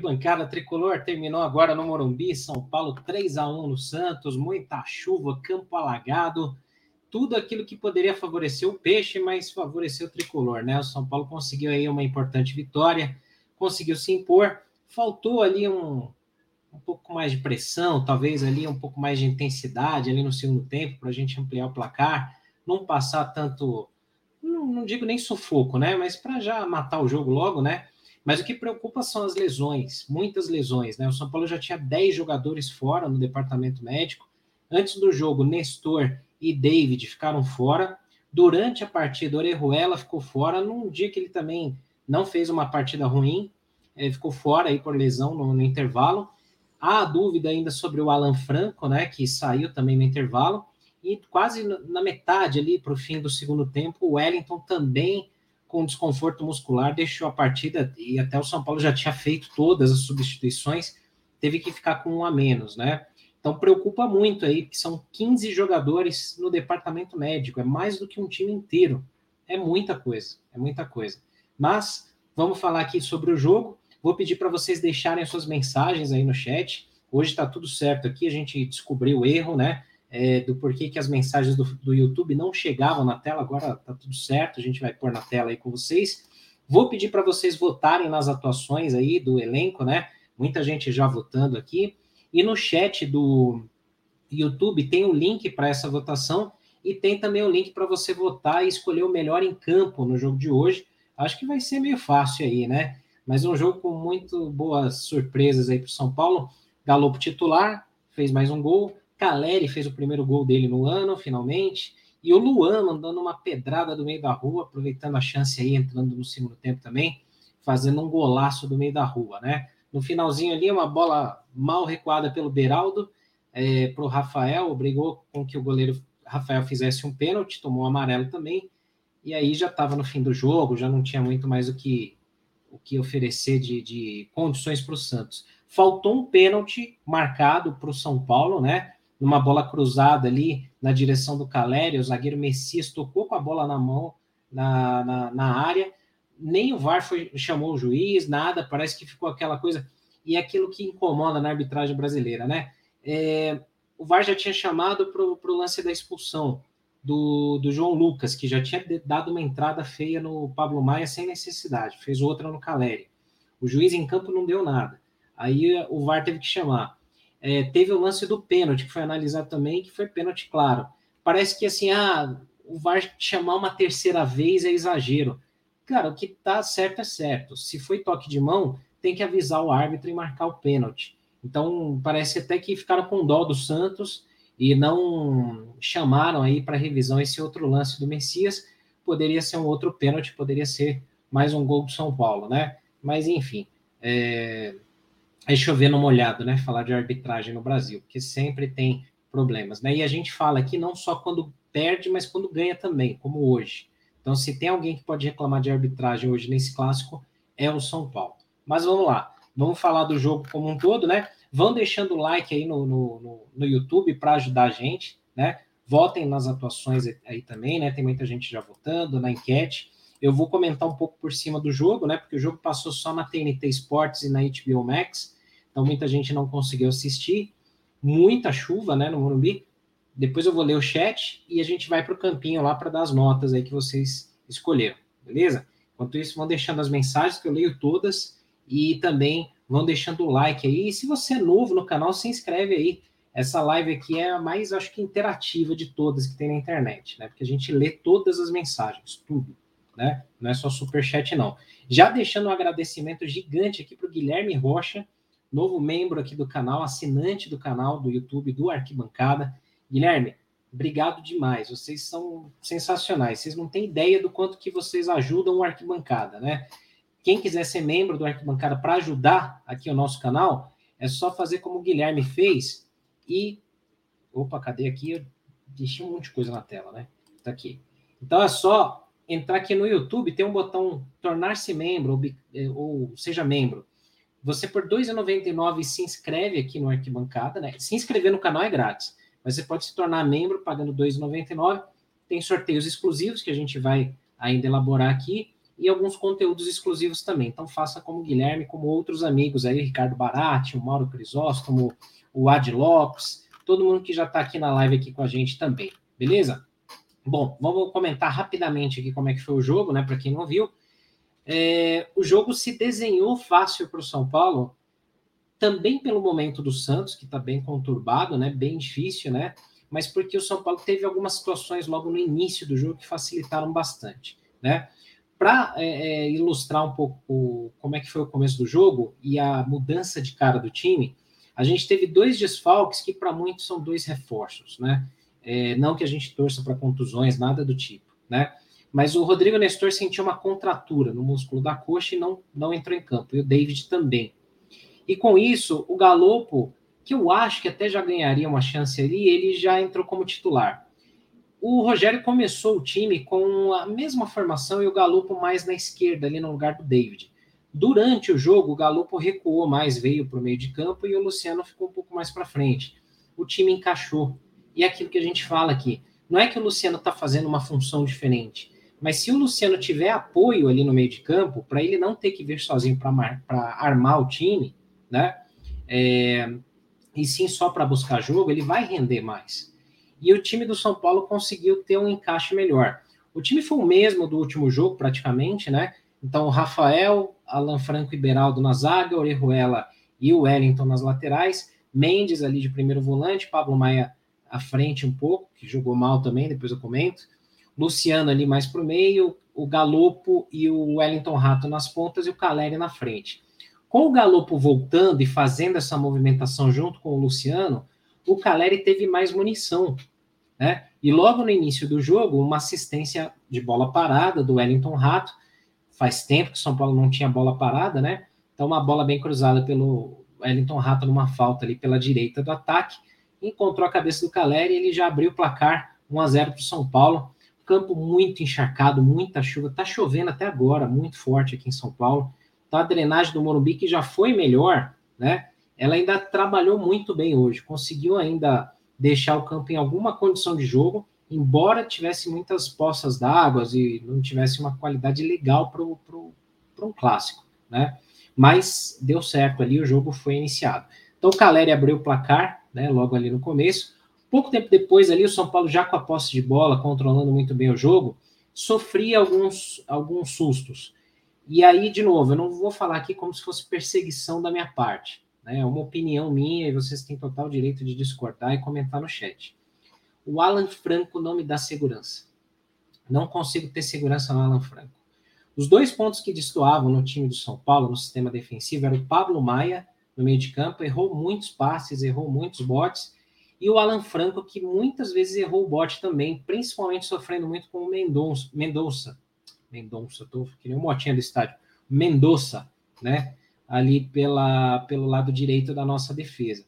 Arquibancada Tricolor, terminou agora no Morumbi, São Paulo 3 a 1 no Santos, muita chuva, campo alagado, tudo aquilo que poderia favorecer o Peixe, mas favoreceu o Tricolor, né? O São Paulo conseguiu aí uma importante vitória, conseguiu se impor, faltou ali um, um pouco mais de pressão, talvez ali um pouco mais de intensidade ali no segundo tempo para a gente ampliar o placar, não passar tanto, não, não digo nem sufoco, né? Mas para já matar o jogo logo, né? Mas o que preocupa são as lesões, muitas lesões, né? O São Paulo já tinha 10 jogadores fora no departamento médico. Antes do jogo, Nestor e David ficaram fora. Durante a partida, Orejuela ficou fora, num dia que ele também não fez uma partida ruim, ele ficou fora aí por lesão no, no intervalo. Há dúvida ainda sobre o Alan Franco, né, que saiu também no intervalo. E quase na metade ali para o fim do segundo tempo, o Wellington também com desconforto muscular, deixou a partida e até o São Paulo já tinha feito todas as substituições, teve que ficar com um a menos, né? Então preocupa muito aí, que são 15 jogadores no departamento médico, é mais do que um time inteiro. É muita coisa, é muita coisa. Mas vamos falar aqui sobre o jogo. Vou pedir para vocês deixarem suas mensagens aí no chat. Hoje está tudo certo aqui, a gente descobriu o erro, né? É, do porquê que as mensagens do, do YouTube não chegavam na tela, agora tá tudo certo, a gente vai pôr na tela aí com vocês. Vou pedir para vocês votarem nas atuações aí do elenco, né? Muita gente já votando aqui. E no chat do YouTube tem o link para essa votação e tem também o link para você votar e escolher o melhor em campo no jogo de hoje. Acho que vai ser meio fácil aí, né? Mas um jogo com muito boas surpresas aí para o São Paulo. Galopo titular, fez mais um gol. Caleri fez o primeiro gol dele no ano, finalmente. E o Luan mandando uma pedrada do meio da rua, aproveitando a chance aí, entrando no segundo tempo também, fazendo um golaço do meio da rua, né? No finalzinho ali, uma bola mal recuada pelo Beraldo é, para o Rafael, obrigou com que o goleiro Rafael fizesse um pênalti, tomou um amarelo também, e aí já estava no fim do jogo, já não tinha muito mais o que, o que oferecer de, de condições para o Santos. Faltou um pênalti marcado para o São Paulo, né? Numa bola cruzada ali na direção do Caleri, o zagueiro Messias tocou com a bola na mão na, na, na área, nem o VAR foi, chamou o juiz, nada, parece que ficou aquela coisa, e é aquilo que incomoda na arbitragem brasileira, né? É, o VAR já tinha chamado para o lance da expulsão do, do João Lucas, que já tinha dado uma entrada feia no Pablo Maia sem necessidade, fez outra no Caleri. O juiz em campo não deu nada. Aí o VAR teve que chamar. É, teve o lance do pênalti, que foi analisado também, que foi pênalti claro. Parece que assim, ah, o VAR chamar uma terceira vez é exagero. Cara, o que tá certo é certo. Se foi toque de mão, tem que avisar o árbitro e marcar o pênalti. Então, parece até que ficaram com dó do Santos e não chamaram aí para revisão esse outro lance do Messias. Poderia ser um outro pênalti, poderia ser mais um gol do São Paulo, né? Mas enfim, é, é chover no molhado, né? Falar de arbitragem no Brasil, porque sempre tem problemas, né? E a gente fala aqui não só quando perde, mas quando ganha também, como hoje. Então, se tem alguém que pode reclamar de arbitragem hoje nesse clássico, é o São Paulo. Mas vamos lá, vamos falar do jogo como um todo, né? Vão deixando o like aí no, no, no, no YouTube para ajudar a gente, né? Votem nas atuações aí também, né? Tem muita gente já votando na enquete. Eu vou comentar um pouco por cima do jogo, né? Porque o jogo passou só na TNT Sports e na HBO Max, então muita gente não conseguiu assistir. Muita chuva, né, no Morumbi. Depois eu vou ler o chat e a gente vai para o campinho lá para dar as notas aí que vocês escolheram, beleza? Enquanto isso, vão deixando as mensagens que eu leio todas e também vão deixando o like aí. E se você é novo no canal, se inscreve aí. Essa live aqui é a mais, acho que, interativa de todas que tem na internet, né? Porque a gente lê todas as mensagens, tudo né? Não é só super chat não. Já deixando um agradecimento gigante aqui para o Guilherme Rocha, novo membro aqui do canal, assinante do canal do YouTube do Arquibancada. Guilherme, Obrigado demais, vocês são sensacionais. Vocês não têm ideia do quanto que vocês ajudam o Arquibancada, né? Quem quiser ser membro do Arquibancada para ajudar aqui o nosso canal, é só fazer como o Guilherme fez e. Opa, cadê aqui? Eu deixei um monte de coisa na tela, né? Tá aqui. Então é só entrar aqui no YouTube, tem um botão tornar-se membro ou, eh, ou, seja membro. Você por R$ 2,99 se inscreve aqui no Arquibancada, né? Se inscrever no canal é grátis mas você pode se tornar membro pagando R$ 2,99. Tem sorteios exclusivos que a gente vai ainda elaborar aqui e alguns conteúdos exclusivos também. Então faça como o Guilherme, como outros amigos aí, Ricardo Barati, o Mauro Crisóstomo, o Ad Lopes, todo mundo que já está aqui na live aqui com a gente também, beleza? Bom, vamos comentar rapidamente aqui como é que foi o jogo, né? Para quem não viu. É, o jogo se desenhou fácil para o São Paulo, também pelo momento do Santos, que está bem conturbado, né? Bem difícil, né? Mas porque o São Paulo teve algumas situações logo no início do jogo que facilitaram bastante, né? Para é, é, ilustrar um pouco como é que foi o começo do jogo e a mudança de cara do time, a gente teve dois desfalques que para muitos são dois reforços, né? É, não que a gente torça para contusões, nada do tipo, né? Mas o Rodrigo Nestor sentiu uma contratura no músculo da coxa e não, não entrou em campo. E o David também. E com isso, o Galopo, que eu acho que até já ganharia uma chance ali, ele já entrou como titular. O Rogério começou o time com a mesma formação e o Galopo mais na esquerda, ali no lugar do David. Durante o jogo, o Galopo recuou mais, veio para o meio de campo e o Luciano ficou um pouco mais para frente. O time encaixou. E é aquilo que a gente fala aqui. Não é que o Luciano está fazendo uma função diferente, mas se o Luciano tiver apoio ali no meio de campo, para ele não ter que vir sozinho para armar o time, né? É, e sim só para buscar jogo, ele vai render mais. E o time do São Paulo conseguiu ter um encaixe melhor. O time foi o mesmo do último jogo, praticamente, né? Então, Rafael, Alan Franco e Beraldo na zaga, Orejuela e o Wellington nas laterais, Mendes ali de primeiro volante, Pablo Maia à frente um pouco, que jogou mal também, depois eu comento. Luciano ali mais para o meio, o Galopo e o Wellington Rato nas pontas e o Caleri na frente. Com o Galopo voltando e fazendo essa movimentação junto com o Luciano, o Caleri teve mais munição, né? E logo no início do jogo, uma assistência de bola parada do Wellington Rato. Faz tempo que o São Paulo não tinha bola parada, né? Então, uma bola bem cruzada pelo Wellington Rato numa falta ali pela direita do ataque. Encontrou a cabeça do Caleri e ele já abriu o placar 1 a 0 para o São Paulo. Campo muito encharcado, muita chuva. Tá chovendo até agora, muito forte aqui em São Paulo. Então a drenagem do Morumbi, que já foi melhor, né? Ela ainda trabalhou muito bem hoje, conseguiu ainda deixar o campo em alguma condição de jogo, embora tivesse muitas poças d'água e não tivesse uma qualidade legal para um clássico, né? Mas deu certo ali, o jogo foi iniciado. Então o Caleri abriu o placar, né? Logo ali no começo. Pouco tempo depois ali, o São Paulo já com a posse de bola, controlando muito bem o jogo, sofria alguns, alguns sustos. E aí, de novo, eu não vou falar aqui como se fosse perseguição da minha parte. Né? É uma opinião minha e vocês têm total direito de discordar e comentar no chat. O Alan Franco não me dá segurança. Não consigo ter segurança no Alan Franco. Os dois pontos que destoavam no time do São Paulo, no sistema defensivo, era o Pablo Maia, no meio de campo, errou muitos passes, errou muitos botes, e o Alan Franco, que muitas vezes errou o bote também, principalmente sofrendo muito com o Mendonça, Mendonça Mendonça, tô que nem o motinha do estádio, Mendonça, né? Ali pela, pelo lado direito da nossa defesa.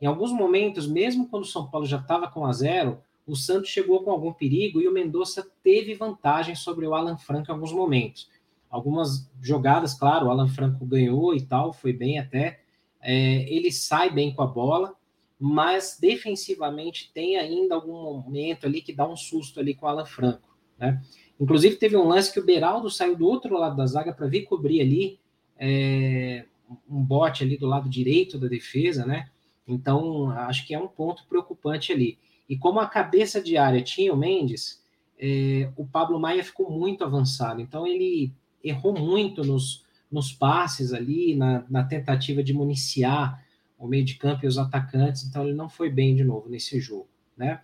Em alguns momentos, mesmo quando o São Paulo já estava com a zero, o Santos chegou com algum perigo e o Mendonça teve vantagem sobre o Alan Franco em alguns momentos. Algumas jogadas, claro, o Alan Franco ganhou e tal, foi bem até. É, ele sai bem com a bola, mas defensivamente tem ainda algum momento ali que dá um susto ali com o Alan Franco, né? Inclusive, teve um lance que o Beraldo saiu do outro lado da zaga para vir cobrir ali é, um bote ali do lado direito da defesa, né? Então, acho que é um ponto preocupante ali. E como a cabeça de área tinha o Mendes, é, o Pablo Maia ficou muito avançado. Então, ele errou muito nos, nos passes ali, na, na tentativa de municiar o meio de campo e os atacantes. Então, ele não foi bem de novo nesse jogo, né?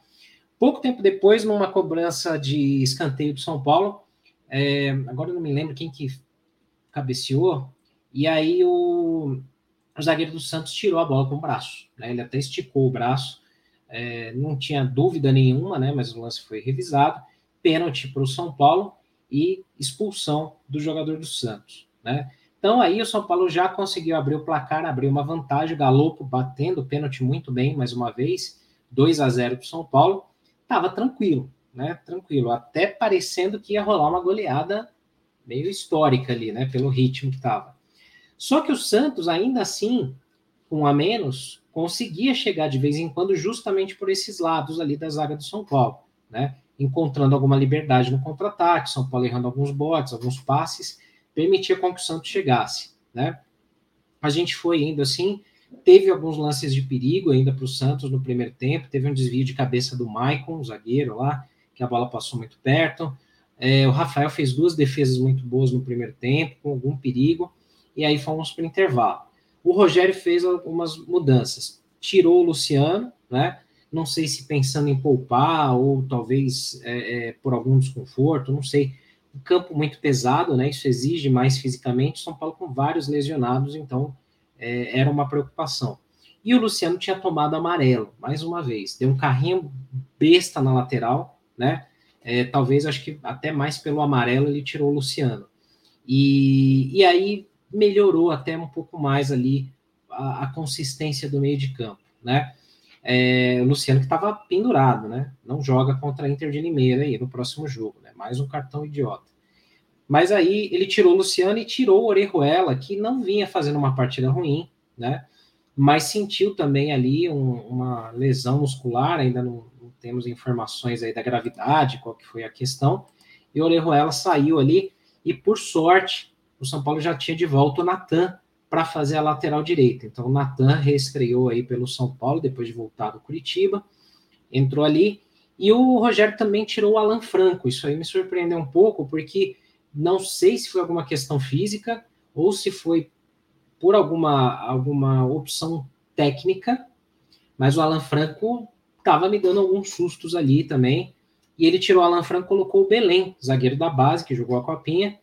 Pouco tempo depois, numa cobrança de escanteio do São Paulo, é, agora não me lembro quem que cabeceou, e aí o, o zagueiro do Santos tirou a bola com o braço, né? ele até esticou o braço, é, não tinha dúvida nenhuma, né? Mas o lance foi revisado. Pênalti para o São Paulo e expulsão do jogador do Santos, né? Então aí o São Paulo já conseguiu abrir o placar, abrir uma vantagem, Galopo batendo o pênalti muito bem, mais uma vez, 2 a 0 para o São Paulo, estava tranquilo, né? Tranquilo, até parecendo que ia rolar uma goleada meio histórica ali, né? Pelo ritmo que estava. Só que o Santos, ainda assim, com um a menos, conseguia chegar de vez em quando justamente por esses lados ali da zaga do São Paulo, né? Encontrando alguma liberdade no contra-ataque, São Paulo errando alguns botes, alguns passes, permitia com que o Santos chegasse, né? A gente foi indo assim, teve alguns lances de perigo ainda para o Santos no primeiro tempo, teve um desvio de cabeça do Maicon, o zagueiro lá, que a bola passou muito perto. É, o Rafael fez duas defesas muito boas no primeiro tempo, com algum perigo, e aí fomos para o intervalo. O Rogério fez algumas mudanças, tirou o Luciano, né? Não sei se pensando em poupar ou talvez é, é, por algum desconforto, não sei um campo muito pesado, né? Isso exige mais fisicamente. São Paulo com vários lesionados, então é, era uma preocupação. E o Luciano tinha tomado amarelo, mais uma vez. Deu um carrinho besta na lateral, né? É, talvez, acho que até mais pelo amarelo, ele tirou o Luciano. E, e aí melhorou até um pouco mais ali a, a consistência do meio de campo, né? É, o Luciano que estava pendurado, né? Não joga contra a Inter de Limeira aí no próximo jogo, né? Mais um cartão idiota. Mas aí ele tirou o Luciano e tirou o Orejuela, que não vinha fazendo uma partida ruim, né? Mas sentiu também ali um, uma lesão muscular, ainda não, não, temos informações aí da gravidade, qual que foi a questão. E o Orejuela saiu ali e por sorte o São Paulo já tinha de volta o Natan para fazer a lateral direita. Então o Natan reestreou aí pelo São Paulo depois de voltar do Curitiba, entrou ali e o Rogério também tirou o Alan Franco. Isso aí me surpreendeu um pouco porque não sei se foi alguma questão física ou se foi por alguma alguma opção técnica, mas o Alan Franco estava me dando alguns sustos ali também. E ele tirou o Alan Franco, colocou o Belém, zagueiro da base, que jogou a copinha,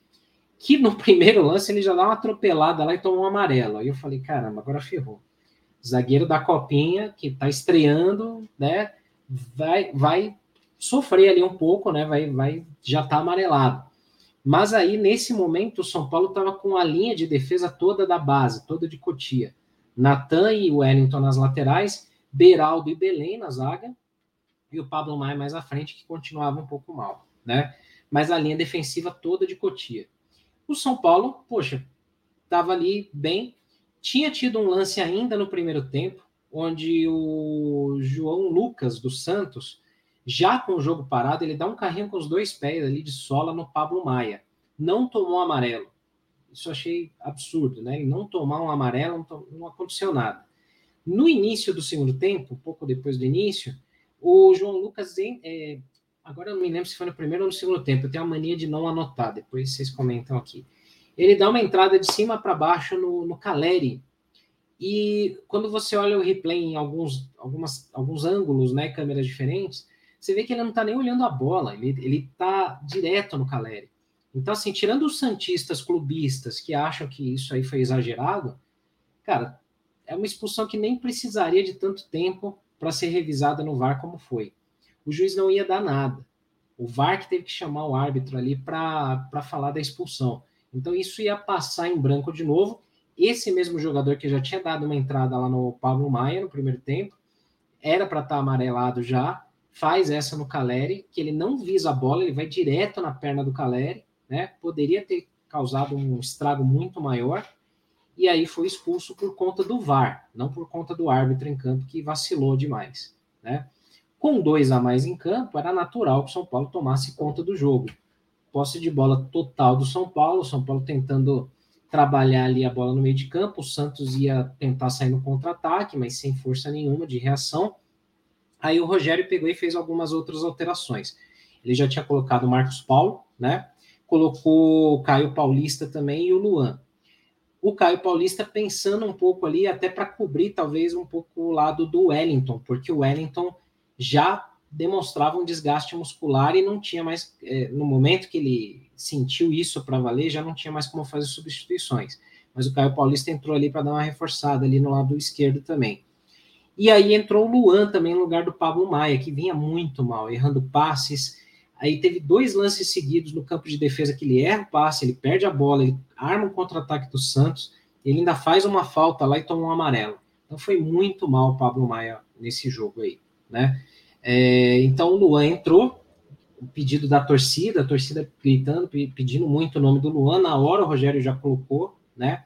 que no primeiro lance ele já dá uma atropelada lá e toma um amarelo. Aí eu falei, caramba, agora ferrou. Zagueiro da copinha, que tá estreando, né? Vai, vai sofrer ali um pouco, né? Vai, vai já tá amarelado. Mas aí, nesse momento, o São Paulo estava com a linha de defesa toda da base, toda de Cotia. Natan e Wellington nas laterais, Beraldo e Belém na zaga, e o Pablo Maia mais à frente, que continuava um pouco mal, né? Mas a linha defensiva toda de Cotia. O São Paulo, poxa, estava ali bem. Tinha tido um lance ainda no primeiro tempo, onde o João Lucas dos Santos, já com o jogo parado, ele dá um carrinho com os dois pés ali de sola no Pablo Maia. Não tomou amarelo. Isso eu achei absurdo, né? Ele não tomar um amarelo, não, aconteceu nada. No início do segundo tempo, pouco depois do início, o João Lucas é, Agora eu não me lembro se foi no primeiro ou no segundo tempo. Eu tenho a mania de não anotar, depois vocês comentam aqui. Ele dá uma entrada de cima para baixo no, no Caleri. E quando você olha o replay em alguns, algumas, alguns ângulos, né, câmeras diferentes, você vê que ele não está nem olhando a bola, ele, ele tá direto no Caleri. Então, assim, tirando os santistas clubistas que acham que isso aí foi exagerado, cara, é uma expulsão que nem precisaria de tanto tempo para ser revisada no VAR como foi o juiz não ia dar nada. O VAR que teve que chamar o árbitro ali para falar da expulsão. Então isso ia passar em branco de novo. Esse mesmo jogador que já tinha dado uma entrada lá no Pablo Maia no primeiro tempo, era para estar tá amarelado já, faz essa no Caleri, que ele não visa a bola, ele vai direto na perna do Caleri, né? Poderia ter causado um estrago muito maior, e aí foi expulso por conta do VAR, não por conta do árbitro em campo que vacilou demais, né? Com dois a mais em campo, era natural que o São Paulo tomasse conta do jogo. Posse de bola total do São Paulo, São Paulo tentando trabalhar ali a bola no meio de campo, o Santos ia tentar sair no contra-ataque, mas sem força nenhuma de reação. Aí o Rogério pegou e fez algumas outras alterações. Ele já tinha colocado o Marcos Paulo, né? Colocou o Caio Paulista também e o Luan. O Caio Paulista pensando um pouco ali, até para cobrir talvez um pouco o lado do Wellington, porque o Wellington já demonstrava um desgaste muscular e não tinha mais, é, no momento que ele sentiu isso para valer, já não tinha mais como fazer substituições. Mas o Caio Paulista entrou ali para dar uma reforçada ali no lado esquerdo também. E aí entrou o Luan também no lugar do Pablo Maia, que vinha muito mal, errando passes. Aí teve dois lances seguidos no campo de defesa que ele erra o passe, ele perde a bola, ele arma um contra-ataque do Santos, ele ainda faz uma falta lá e toma um amarelo. Então foi muito mal o Pablo Maia nesse jogo aí, né? É, então o Luan entrou, o pedido da torcida, a torcida gritando, pedindo muito o nome do Luan, na hora o Rogério já colocou, né?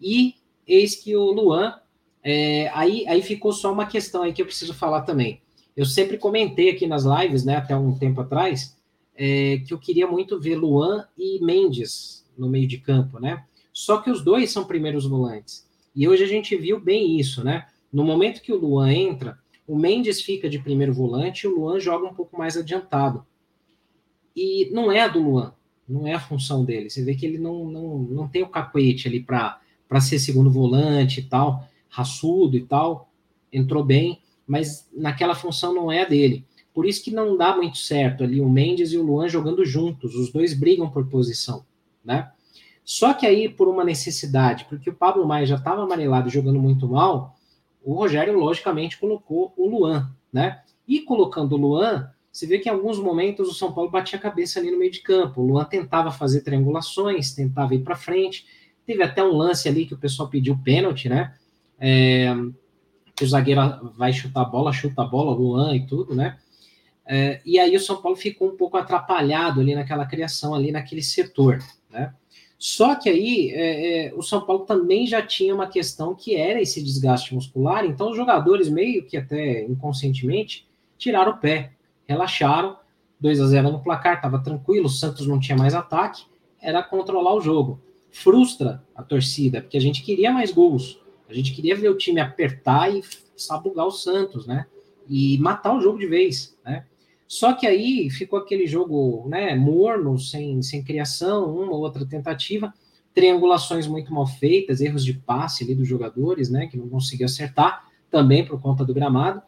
E eis que o Luan, é, aí, aí ficou só uma questão aí que eu preciso falar também. Eu sempre comentei aqui nas lives, né, até um tempo atrás, é, que eu queria muito ver Luan e Mendes no meio de campo, né? Só que os dois são primeiros volantes. E hoje a gente viu bem isso, né? No momento que o Luan entra, o Mendes fica de primeiro volante e o Luan joga um pouco mais adiantado. E não é do Luan, não é a função dele. Você vê que ele não, não, não tem o cacuete ali para ser segundo volante e tal, raçudo e tal, entrou bem, mas naquela função não é dele. Por isso que não dá muito certo ali o Mendes e o Luan jogando juntos, os dois brigam por posição, né? Só que aí, por uma necessidade, porque o Pablo Maia já estava amarelado jogando muito mal, o Rogério, logicamente, colocou o Luan, né? E colocando o Luan, você vê que em alguns momentos o São Paulo batia a cabeça ali no meio de campo. O Luan tentava fazer triangulações, tentava ir para frente. Teve até um lance ali que o pessoal pediu pênalti, né? É, que o zagueiro vai chutar a bola, chuta a bola, Luan e tudo, né? É, e aí o São Paulo ficou um pouco atrapalhado ali naquela criação, ali naquele setor, né? Só que aí é, é, o São Paulo também já tinha uma questão que era esse desgaste muscular, então os jogadores, meio que até inconscientemente, tiraram o pé, relaxaram, 2 a 0 no placar, estava tranquilo, o Santos não tinha mais ataque, era controlar o jogo. Frustra a torcida, porque a gente queria mais gols, a gente queria ver o time apertar e sabugar o Santos, né? E matar o jogo de vez, né? Só que aí ficou aquele jogo né, morno, sem, sem criação, uma ou outra tentativa, triangulações muito mal feitas, erros de passe ali dos jogadores, né, que não conseguiu acertar, também por conta do gramado.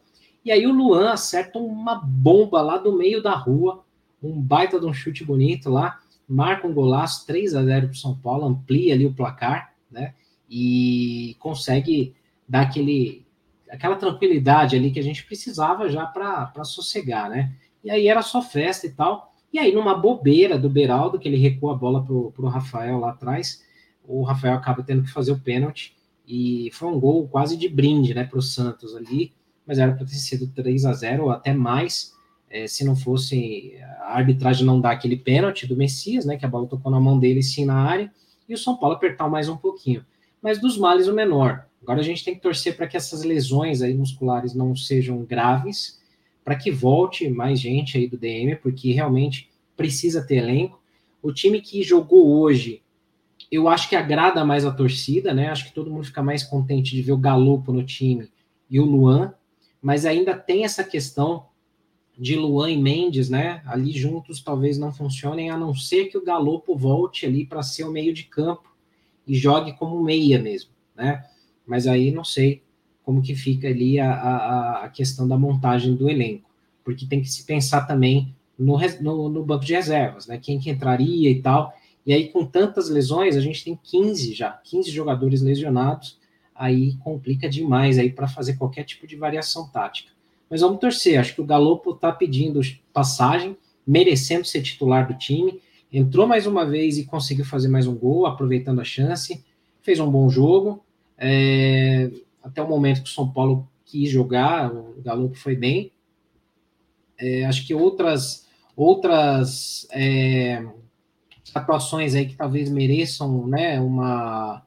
E aí o Luan acerta uma bomba lá do meio da rua, um baita de um chute bonito lá, marca um golaço 3 a 0 para São Paulo, amplia ali o placar, né? E consegue dar aquele, aquela tranquilidade ali que a gente precisava já para sossegar, né? E aí era só festa e tal. E aí, numa bobeira do Beraldo, que ele recua a bola pro, pro Rafael lá atrás, o Rafael acaba tendo que fazer o pênalti. E foi um gol quase de brinde, né, pro Santos ali. Mas era para ter sido 3 a 0 ou até mais, é, se não fosse a arbitragem não dar aquele pênalti do Messias, né, que a bola tocou na mão dele sim na área, e o São Paulo apertar mais um pouquinho. Mas dos males o menor. Agora a gente tem que torcer para que essas lesões aí musculares não sejam graves para que volte mais gente aí do DM, porque realmente precisa ter elenco. O time que jogou hoje, eu acho que agrada mais a torcida, né? Acho que todo mundo fica mais contente de ver o Galopo no time e o Luan, mas ainda tem essa questão de Luan e Mendes, né? Ali juntos talvez não funcionem, a não ser que o Galopo volte ali para ser o meio de campo e jogue como meia mesmo, né? Mas aí não sei como que fica ali a, a, a questão da montagem do elenco, porque tem que se pensar também no, no, no, banco de reservas, né? Quem que entraria e tal. E aí, com tantas lesões, a gente tem 15 já, 15 jogadores lesionados, aí complica demais aí para fazer qualquer tipo de variação tática. Mas vamos torcer, acho que o Galopo está pedindo passagem, merecendo ser titular do time, entrou mais uma vez e conseguiu fazer mais um gol, aproveitando a chance, fez um bom jogo. É, até o momento que o São Paulo quis jogar, o Galo foi bem. É, acho que outras outras é, atuações aí que talvez mereçam né, uma,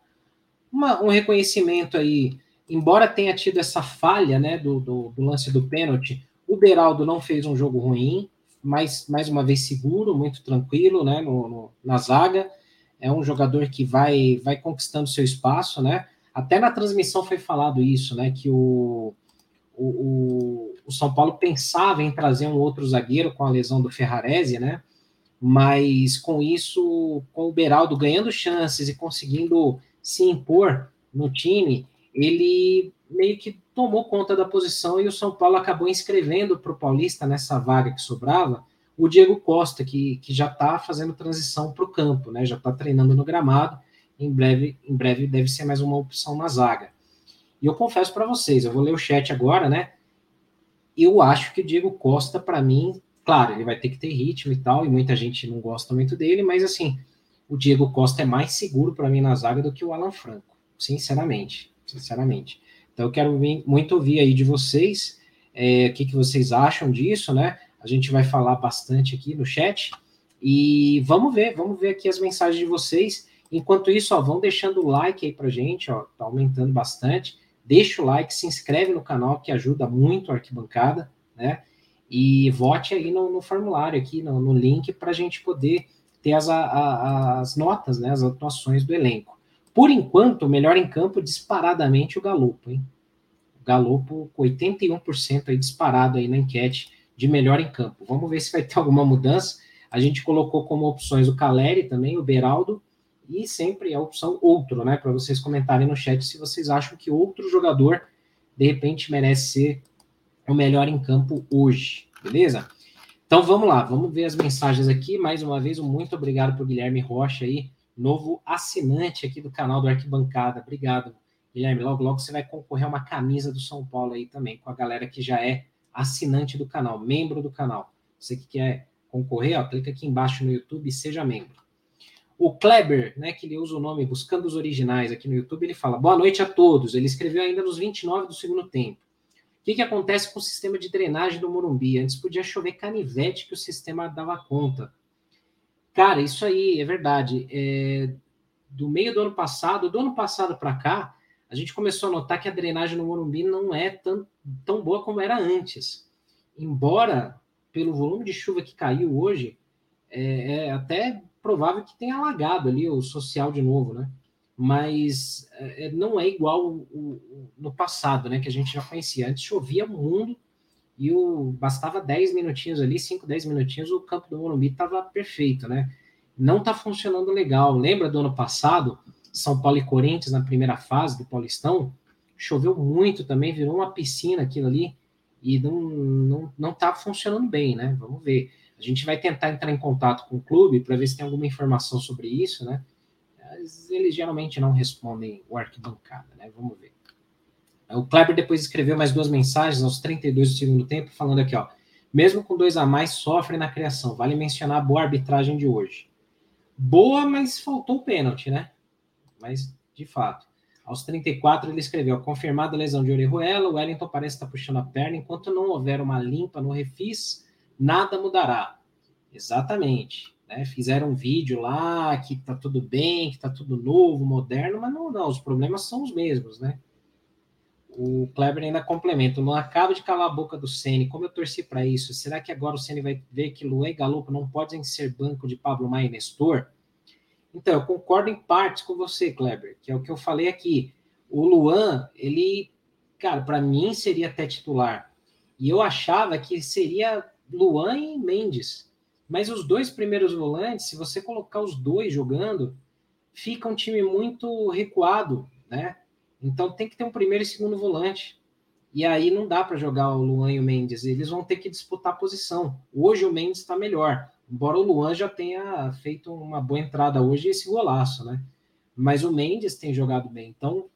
uma, um reconhecimento aí, embora tenha tido essa falha né, do, do, do lance do pênalti, o Beraldo não fez um jogo ruim, mas mais uma vez seguro, muito tranquilo né, no, no, na zaga. É um jogador que vai, vai conquistando seu espaço, né? Até na transmissão foi falado isso, né? Que o, o, o São Paulo pensava em trazer um outro zagueiro com a lesão do Ferrarese, né? Mas com isso, com o Beraldo ganhando chances e conseguindo se impor no time, ele meio que tomou conta da posição e o São Paulo acabou inscrevendo para o Paulista nessa vaga que sobrava o Diego Costa, que, que já está fazendo transição para o campo, né? Já está treinando no gramado em breve, em breve deve ser mais uma opção na zaga. E eu confesso para vocês, eu vou ler o chat agora, né? Eu acho que o Diego Costa, para mim, claro, ele vai ter que ter ritmo e tal, e muita gente não gosta muito dele, mas assim, o Diego Costa é mais seguro para mim na zaga do que o Alan Franco, sinceramente, sinceramente. Então eu quero muito ouvir aí de vocês é, o que, que vocês acham disso, né? A gente vai falar bastante aqui no chat. E vamos ver, vamos ver aqui as mensagens de vocês. Enquanto isso, ó, vão deixando o like aí pra gente, ó, tá aumentando bastante. Deixa o like, se inscreve no canal, que ajuda muito a arquibancada, né? E vote aí no, no formulário aqui, no, no link, para a gente poder ter as, a, as notas, né? As atuações do elenco. Por enquanto, o melhor em campo, disparadamente, o Galopo, hein? O Galopo, com 81% aí disparado aí na enquete de melhor em campo. Vamos ver se vai ter alguma mudança. A gente colocou como opções o Caleri também, o Beraldo, e sempre a opção outro, né? Para vocês comentarem no chat se vocês acham que outro jogador de repente merece ser o melhor em campo hoje, beleza? Então vamos lá, vamos ver as mensagens aqui. Mais uma vez, um muito obrigado por Guilherme Rocha aí, novo assinante aqui do canal do Arquibancada. Obrigado, Guilherme. Logo, logo você vai concorrer a uma camisa do São Paulo aí também, com a galera que já é assinante do canal, membro do canal. Você que quer concorrer, ó, clica aqui embaixo no YouTube e seja membro. O Kleber, né, que ele usa o nome Buscando os Originais aqui no YouTube, ele fala: Boa noite a todos. Ele escreveu ainda nos 29 do segundo tempo. Que, que acontece com o sistema de drenagem do Morumbi? Antes podia chover canivete que o sistema dava conta. Cara, isso aí é verdade. É, do meio do ano passado, do ano passado para cá, a gente começou a notar que a drenagem no Morumbi não é tão, tão boa como era antes. Embora pelo volume de chuva que caiu hoje, é, é até provável que tenha alagado ali o social de novo, né? Mas é, não é igual o, o, no passado, né? Que a gente já conhecia. Antes chovia mundo e o, bastava 10 minutinhos ali, 5, 10 minutinhos, o campo do Morumbi estava perfeito, né? Não está funcionando legal. Lembra do ano passado, São Paulo e Corinthians na primeira fase do Paulistão? Choveu muito também, virou uma piscina aquilo ali e não, não, não tá funcionando bem, né? Vamos ver. A gente vai tentar entrar em contato com o clube para ver se tem alguma informação sobre isso, né? Eles geralmente não respondem o arquibancada, né? Vamos ver. O Kleber depois escreveu mais duas mensagens aos 32 do segundo tempo, falando aqui, ó. Mesmo com dois a mais, sofre na criação. Vale mencionar a boa arbitragem de hoje. Boa, mas faltou o pênalti, né? Mas, de fato. Aos 34, ele escreveu: confirmada a lesão de Orejuela, o Wellington parece estar puxando a perna. Enquanto não houver uma limpa no refis, nada mudará. Exatamente. Né? Fizeram um vídeo lá que tá tudo bem, que tá tudo novo, moderno, mas não, não, os problemas são os mesmos, né? O Kleber ainda complementa: não acaba de calar a boca do Ceni. Como eu torci para isso? Será que agora o Ceni vai ver que Luan e Galopo não podem ser banco de Pablo Maia e Nestor? Então, eu concordo em partes com você, Kleber, que é o que eu falei aqui. O Luan, ele, cara, para mim seria até titular. E eu achava que seria Luan e Mendes. Mas os dois primeiros volantes, se você colocar os dois jogando, fica um time muito recuado, né? Então tem que ter um primeiro e segundo volante. E aí não dá para jogar o Luan e o Mendes, eles vão ter que disputar a posição. Hoje o Mendes está melhor. Embora o Luan já tenha feito uma boa entrada hoje, esse golaço, né? Mas o Mendes tem jogado bem. Então,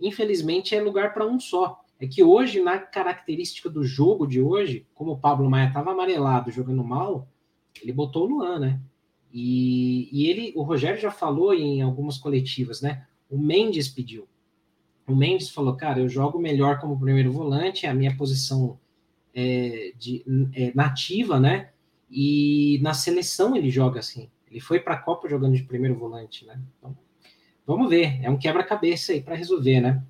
infelizmente, é lugar para um só. É que hoje, na característica do jogo de hoje, como o Pablo Maia estava amarelado jogando mal, ele botou o Luan, né? E, e ele, o Rogério já falou em algumas coletivas, né? O Mendes pediu. O Mendes falou, cara, eu jogo melhor como primeiro volante, é a minha posição é, de, é, nativa, né? E na seleção ele joga assim. Ele foi para a Copa jogando de primeiro volante, né? Então, vamos ver. É um quebra-cabeça aí para resolver, né?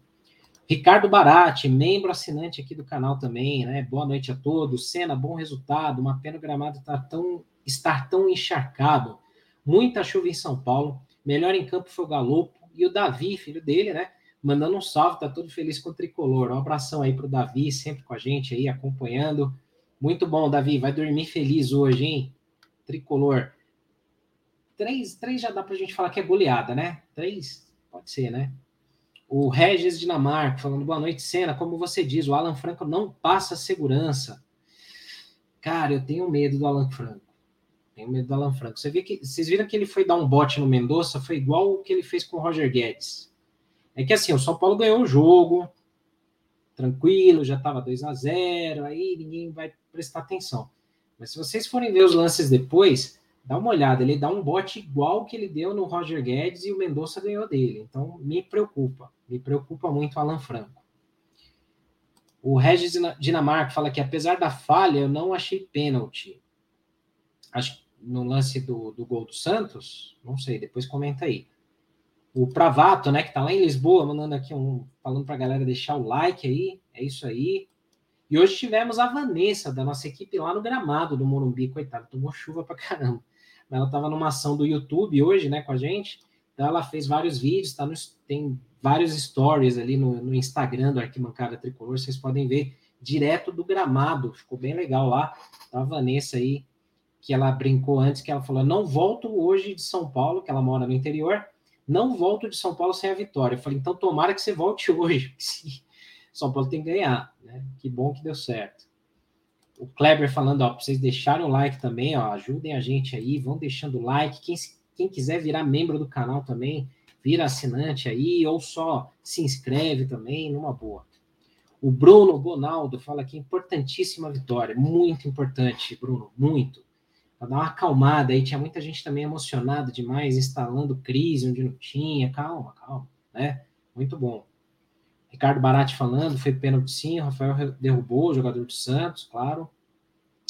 Ricardo Barati, membro assinante aqui do canal também, né? Boa noite a todos. Cena, bom resultado. Uma pena o gramado tá tão, estar tão encharcado. Muita chuva em São Paulo. Melhor em campo foi o Galopo e o Davi, filho dele, né? Mandando um salve, tá todo feliz com o tricolor. Um abração aí pro Davi, sempre com a gente aí, acompanhando. Muito bom, Davi. Vai dormir feliz hoje, hein? Tricolor. Três, três já dá pra gente falar que é goleada, né? Três, pode ser, né? O Regis Dinamarca falando boa noite, Cena. Como você diz, o Alan Franco não passa segurança. Cara, eu tenho medo do Alan Franco. Tenho medo do Alan Franco. Você vê que, vocês viram que ele foi dar um bote no Mendonça? Foi igual o que ele fez com o Roger Guedes. É que assim, o São Paulo ganhou o jogo, tranquilo, já estava 2 a 0 aí ninguém vai prestar atenção. Mas se vocês forem ver os lances depois, dá uma olhada, ele dá um bote igual que ele deu no Roger Guedes e o Mendonça ganhou dele. Então me preocupa, me preocupa muito o Alan Franco. O Regis Dinamarca fala que apesar da falha, eu não achei pênalti. Acho no lance do, do gol do Santos, não sei, depois comenta aí. O Pravato, né, que tá lá em Lisboa, mandando aqui um, falando pra galera deixar o like aí, é isso aí. E hoje tivemos a Vanessa, da nossa equipe, lá no gramado do Morumbi, coitado, tomou chuva pra caramba. Ela tava numa ação do YouTube hoje, né, com a gente, então ela fez vários vídeos, tá no, tem vários stories ali no, no Instagram do Arquibancada Tricolor, vocês podem ver direto do gramado, ficou bem legal lá. A Vanessa aí que ela brincou antes, que ela falou: não volto hoje de São Paulo, que ela mora no interior, não volto de São Paulo sem a vitória. Eu falei: então tomara que você volte hoje, São Paulo tem que ganhar, né? Que bom que deu certo. O Kleber falando, ó, pra vocês deixarem o like também, ó, ajudem a gente aí, vão deixando o like. Quem, quem quiser virar membro do canal também, vira assinante aí, ou só se inscreve também, numa boa. O Bruno Bonaldo fala que importantíssima vitória, muito importante, Bruno, muito para dar uma acalmada aí. Tinha muita gente também emocionada demais, instalando crise onde não tinha. Calma, calma, né? Muito bom. Ricardo Barati falando, foi pênalti sim, Rafael derrubou o jogador do Santos, claro.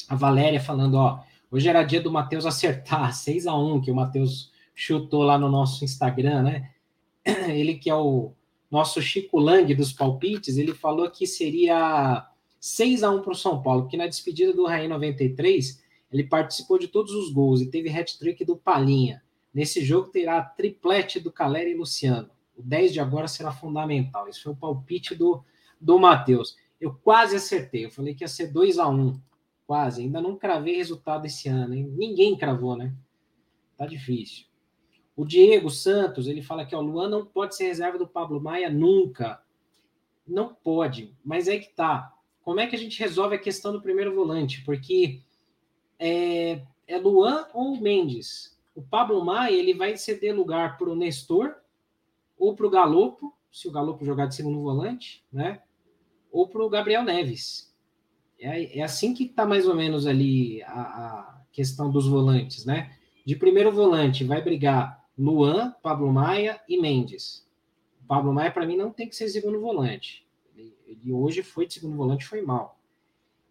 A Valéria falando, ó, hoje era dia do Matheus acertar, 6 a 1 que o Matheus chutou lá no nosso Instagram, né? Ele que é o nosso Chico Lang dos palpites, ele falou que seria 6 a 1 para o São Paulo, porque na despedida do Raí 93 ele participou de todos os gols e teve hat-trick do Palinha. Nesse jogo terá triplete do Caleri e Luciano. O 10 de agora será fundamental. Esse foi o palpite do, do Matheus. Eu quase acertei. Eu falei que ia ser 2 a 1 Quase. Ainda não cravei resultado esse ano. Hein? Ninguém cravou, né? Tá difícil. O Diego Santos, ele fala que o Luan não pode ser reserva do Pablo Maia nunca. Não pode. Mas é que tá. Como é que a gente resolve a questão do primeiro volante? Porque é, é Luan ou Mendes. O Pablo Maia ele vai ceder lugar para o Nestor ou para o Galopo, se o Galopo jogar de segundo volante, né? Ou para o Gabriel Neves. É, é assim que está mais ou menos ali a, a, questão dos volantes, né? De primeiro volante vai brigar Luan, Pablo Maia e Mendes. O Pablo Maia, para mim, não tem que ser segundo volante. Ele, ele hoje foi de segundo volante, foi mal.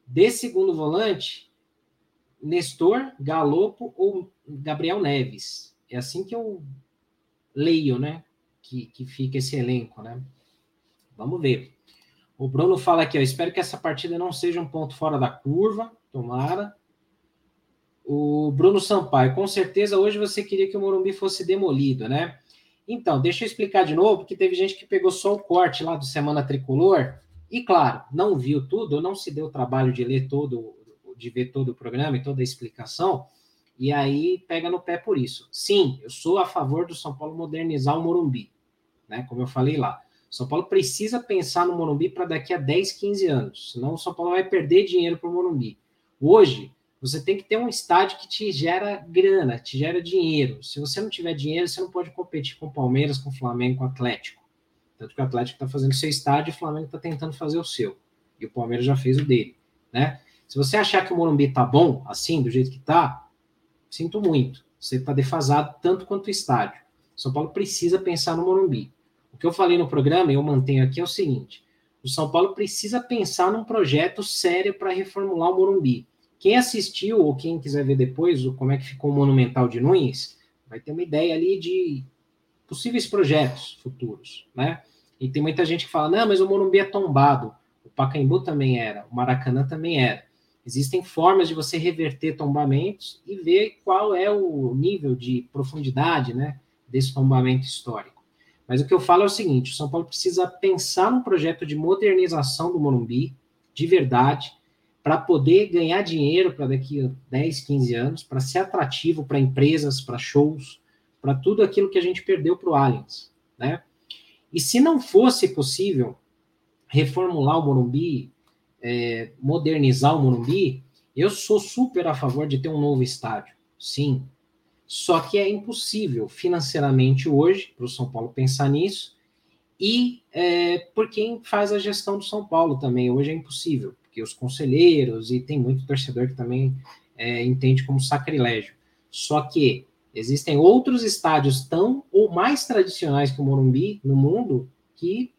De segundo volante, Nestor, Galopo ou Gabriel Neves. É assim que eu leio, né? Que, que fica esse elenco, né? Vamos ver. O Bruno fala aqui, ó, espero que essa partida não seja um ponto fora da curva, tomara. O Bruno Sampaio, com certeza hoje você queria que o Morumbi fosse demolido, né? Então, deixa eu explicar de novo, porque teve gente que pegou só o corte lá do Semana Tricolor, e claro, não viu tudo, não se deu o trabalho de ler todo de ver todo o programa e toda a explicação, e aí pega no pé por isso. Sim, eu sou a favor do São Paulo modernizar o Morumbi, né? Como eu falei lá. São Paulo precisa pensar no Morumbi para daqui a 10, 15 anos, senão o São Paulo vai perder dinheiro para o Morumbi. Hoje, você tem que ter um estádio que te gera grana, te gera dinheiro. Se você não tiver dinheiro, você não pode competir com o Palmeiras, com o Flamengo, com o Atlético. Tanto que o Atlético está fazendo seu estádio e o Flamengo está tentando fazer o seu. E o Palmeiras já fez o dele, né? Se você achar que o Morumbi tá bom, assim, do jeito que tá, sinto muito. Você está defasado tanto quanto o estádio. São Paulo precisa pensar no Morumbi. O que eu falei no programa, e eu mantenho aqui, é o seguinte: o São Paulo precisa pensar num projeto sério para reformular o Morumbi. Quem assistiu, ou quem quiser ver depois como é que ficou o Monumental de Nunes, vai ter uma ideia ali de possíveis projetos futuros, né? E tem muita gente que fala, não, mas o Morumbi é tombado. O Pacaembu também era, o Maracanã também era. Existem formas de você reverter tombamentos e ver qual é o nível de profundidade né, desse tombamento histórico. Mas o que eu falo é o seguinte: o São Paulo precisa pensar num projeto de modernização do Morumbi, de verdade, para poder ganhar dinheiro para daqui a 10, 15 anos, para ser atrativo para empresas, para shows, para tudo aquilo que a gente perdeu para o Allianz. Né? E se não fosse possível reformular o Morumbi, é, modernizar o Morumbi, eu sou super a favor de ter um novo estádio, sim. Só que é impossível financeiramente hoje para o São Paulo pensar nisso e é, por quem faz a gestão do São Paulo também. Hoje é impossível, porque os conselheiros e tem muito torcedor que também é, entende como sacrilégio. Só que existem outros estádios tão ou mais tradicionais que o Morumbi no mundo que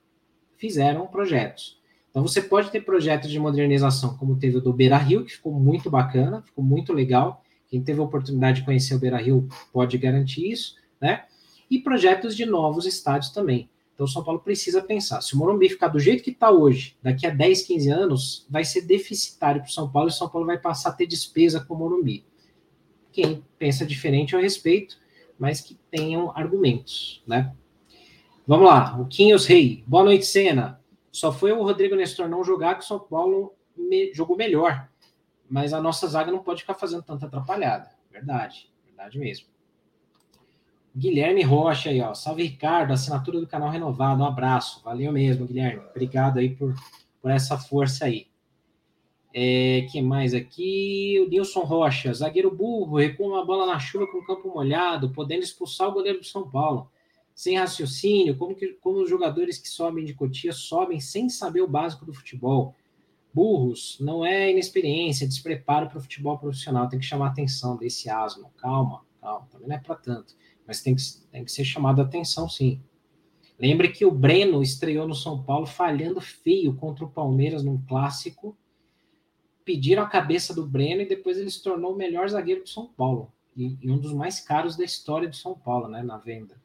fizeram projetos. Então você pode ter projetos de modernização, como teve o do Beira Rio, que ficou muito bacana, ficou muito legal. Quem teve a oportunidade de conhecer o Beira Rio pode garantir isso, né? E projetos de novos estádios também. Então, o São Paulo precisa pensar: se o Morumbi ficar do jeito que está hoje, daqui a 10, 15 anos, vai ser deficitário para o São Paulo e o São Paulo vai passar a ter despesa com o Morumbi. Quem pensa diferente eu respeito, mas que tenham argumentos, né? Vamos lá, o Quinhos Rei. Boa noite, Senna. Só foi o Rodrigo Nestor não jogar que o São Paulo me... jogou melhor. Mas a nossa zaga não pode ficar fazendo tanta atrapalhada. Verdade, verdade mesmo. Guilherme Rocha aí, ó. Salve, Ricardo. Assinatura do canal renovado. Um abraço. Valeu mesmo, Guilherme. Obrigado aí por, por essa força aí. É, que mais aqui? O Nilson Rocha, zagueiro burro, recua uma bola na chuva com o campo molhado, podendo expulsar o goleiro do São Paulo. Sem raciocínio, como, que, como os jogadores que sobem de Cotia sobem sem saber o básico do futebol. Burros, não é inexperiência, é despreparo para o futebol profissional, tem que chamar a atenção desse asno. Calma, calma, também não é para tanto mas tem que, tem que ser chamado a atenção, sim. Lembre que o Breno estreou no São Paulo falhando feio contra o Palmeiras num clássico. Pediram a cabeça do Breno e depois ele se tornou o melhor zagueiro do São Paulo. E, e um dos mais caros da história do São Paulo, né, na venda.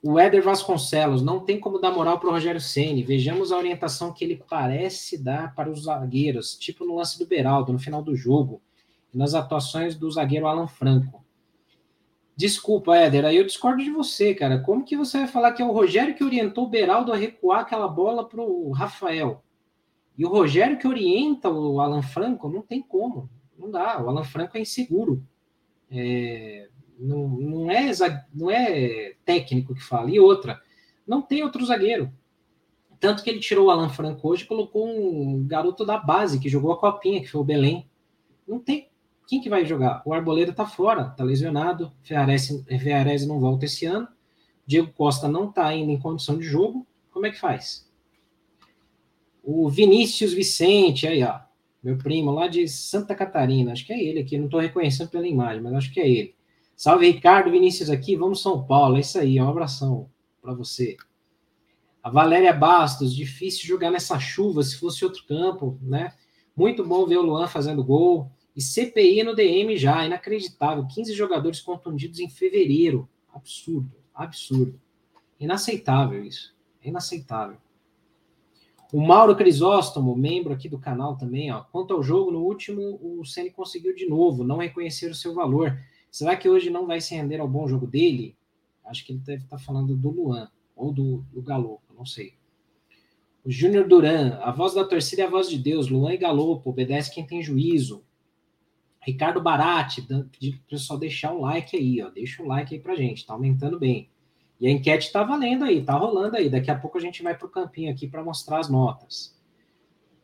O Éder Vasconcelos não tem como dar moral para o Rogério Ceni. Vejamos a orientação que ele parece dar para os zagueiros, tipo no lance do Beraldo, no final do jogo, e nas atuações do zagueiro Alan Franco. Desculpa, Éder, aí eu discordo de você, cara. Como que você vai falar que é o Rogério que orientou o Beraldo a recuar aquela bola para o Rafael? E o Rogério que orienta o Alan Franco? Não tem como. Não dá. O Alan Franco é inseguro. É, não, não, é, não é técnico que fala. E outra, não tem outro zagueiro. Tanto que ele tirou o Alan Franco hoje e colocou um garoto da base que jogou a copinha, que foi o Belém. Não tem quem que vai jogar? O Arboleda tá fora, tá lesionado. Ferrarese, não volta esse ano. Diego Costa não tá ainda em condição de jogo. Como é que faz? O Vinícius Vicente, aí, ó. Meu primo lá de Santa Catarina. Acho que é ele aqui. Não tô reconhecendo pela imagem, mas acho que é ele. Salve, Ricardo Vinícius aqui. Vamos São Paulo. É isso aí. Um abração para você. A Valéria Bastos. Difícil jogar nessa chuva se fosse outro campo, né? Muito bom ver o Luan fazendo gol. E CPI no DM já, inacreditável. 15 jogadores contundidos em fevereiro. Absurdo, absurdo. Inaceitável isso. inaceitável. O Mauro Crisóstomo, membro aqui do canal também, ó. Quanto ao jogo, no último o Ceni conseguiu de novo não reconhecer o seu valor. Será que hoje não vai se render ao bom jogo dele? Acho que ele deve estar falando do Luan ou do, do Galo, não sei. O Júnior Duran, a voz da torcida é a voz de Deus. Luan e Galopo, obedece quem tem juízo. Ricardo Barati, pedir para o pessoal deixar o like aí, ó. Deixa o like aí pra gente, tá aumentando bem. E a enquete tá valendo aí, tá rolando aí. Daqui a pouco a gente vai pro campinho aqui para mostrar as notas.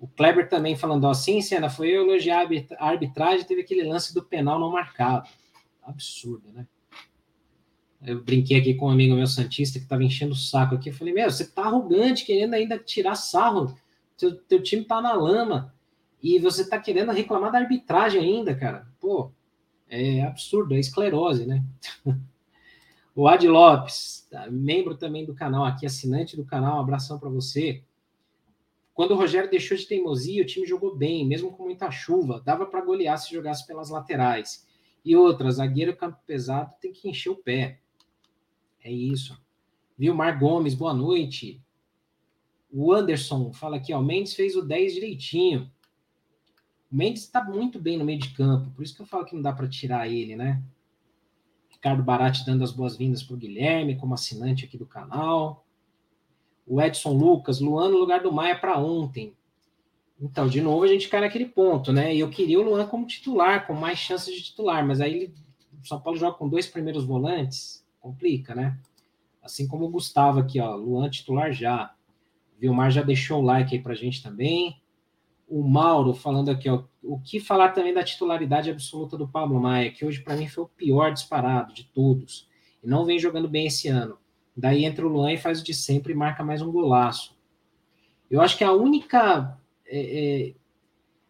O Kleber também falando, ó, sim, Cena, foi eu elogiar a arbitragem, teve aquele lance do penal não marcado. Absurdo, né? Eu brinquei aqui com um amigo meu Santista que tava enchendo o saco aqui. Eu falei, meu, você tá arrogante, querendo ainda tirar sarro. Teu, teu time tá na lama e você tá querendo reclamar da arbitragem ainda, cara. Pô, é absurdo, é esclerose, né? o Ad Lopes, tá? membro também do canal aqui, assinante do canal, um abração para você. Quando o Rogério deixou de teimosia, o time jogou bem, mesmo com muita chuva. Dava para golear se jogasse pelas laterais. E outra, zagueiro campo pesado tem que encher o pé. É isso. Viu, Mar Gomes, boa noite. O Anderson fala aqui, ó, Mendes fez o 10 direitinho. O Mendes está muito bem no meio de campo, por isso que eu falo que não dá para tirar ele, né? Ricardo Barati dando as boas-vindas para o Guilherme, como assinante aqui do canal. O Edson Lucas, Luan no lugar do Maia para ontem. Então, de novo, a gente cai naquele ponto, né? Eu queria o Luan como titular, com mais chances de titular, mas aí ele, o São Paulo joga com dois primeiros volantes, complica, né? Assim como o Gustavo aqui, ó, Luan titular já. Vilmar já deixou o like aí pra gente também o Mauro falando aqui, ó, o que falar também da titularidade absoluta do Pablo Maia, que hoje para mim foi o pior disparado de todos, e não vem jogando bem esse ano. Daí entra o Luan e faz o de sempre e marca mais um golaço. Eu acho que a única. É, é,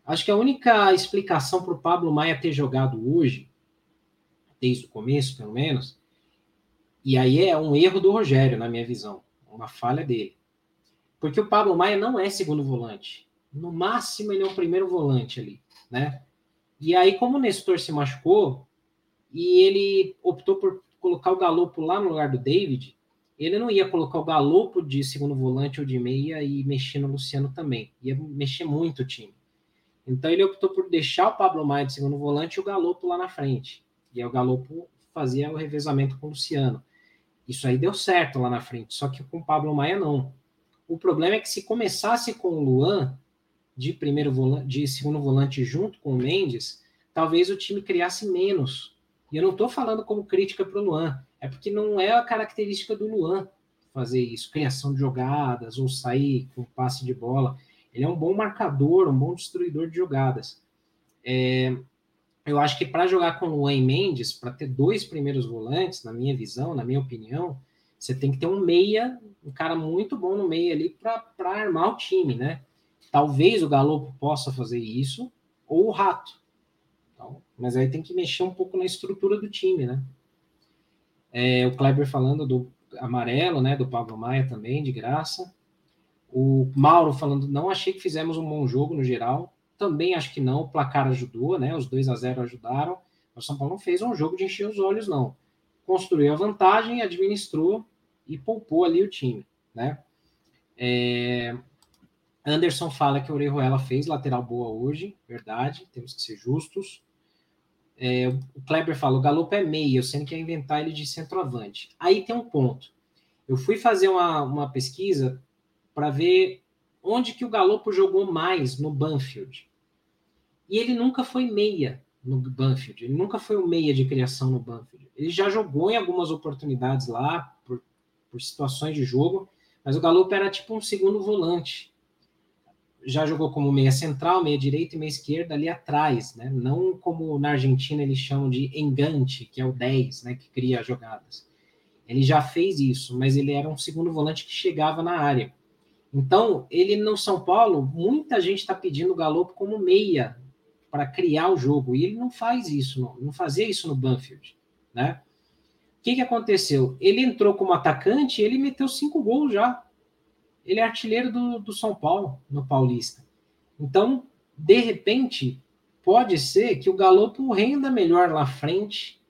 acho que a única explicação para o Pablo Maia ter jogado hoje, desde o começo, pelo menos, e aí é um erro do Rogério, na minha visão, uma falha dele. Porque o Pablo Maia não é segundo volante. No máximo, ele é o primeiro volante ali, né? E aí, como o Nestor se machucou, e ele optou por colocar o Galopo lá no lugar do David, ele não ia colocar o Galopo de segundo volante ou de meia e mexer no Luciano também. Ia mexer muito o time. Então ele optou por deixar o Pablo Maia de segundo volante e o Galopo lá na frente. E aí o Galopo fazia o revezamento com o Luciano. Isso aí deu certo lá na frente, só que com o Pablo Maia não. O problema é que se começasse com o Luan de primeiro volante, de segundo volante junto com o Mendes, talvez o time criasse menos. E eu não estou falando como crítica para o Luan, é porque não é a característica do Luan fazer isso, criação de jogadas ou sair com passe de bola. Ele é um bom marcador, um bom destruidor de jogadas. É, eu acho que para jogar com Luan e Mendes, para ter dois primeiros volantes, na minha visão, na minha opinião, você tem que ter um meia, um cara muito bom no meio ali para armar o time, né? Talvez o Galo possa fazer isso, ou o Rato. Então, mas aí tem que mexer um pouco na estrutura do time, né? É, o Kleber falando do amarelo, né? Do Pablo Maia também, de graça. O Mauro falando, não achei que fizemos um bom jogo no geral. Também acho que não. O placar ajudou, né? Os 2 a 0 ajudaram. O São Paulo não fez um jogo de encher os olhos, não. Construiu a vantagem, administrou e poupou ali o time, né? É... Anderson fala que o Orejuela fez lateral boa hoje, verdade, temos que ser justos. É, o Kleber fala, o Galopo é meia, sendo que ia inventar ele de centroavante. Aí tem um ponto. Eu fui fazer uma, uma pesquisa para ver onde que o Galopo jogou mais no Banfield. E ele nunca foi meia no Banfield, ele nunca foi o meia de criação no Banfield. Ele já jogou em algumas oportunidades lá, por, por situações de jogo, mas o Galopo era tipo um segundo volante já jogou como meia central, meia direita e meia esquerda ali atrás, né? Não como na Argentina eles chamam de engante, que é o 10, né? Que cria jogadas. Ele já fez isso, mas ele era um segundo volante que chegava na área. Então, ele no São Paulo, muita gente está pedindo o Galopo como meia para criar o jogo, e ele não faz isso, não, não fazia isso no Banfield, né? O que, que aconteceu? Ele entrou como atacante e ele meteu cinco gols já ele é artilheiro do, do São Paulo, no Paulista. Então, de repente, pode ser que o Galopo renda melhor lá frente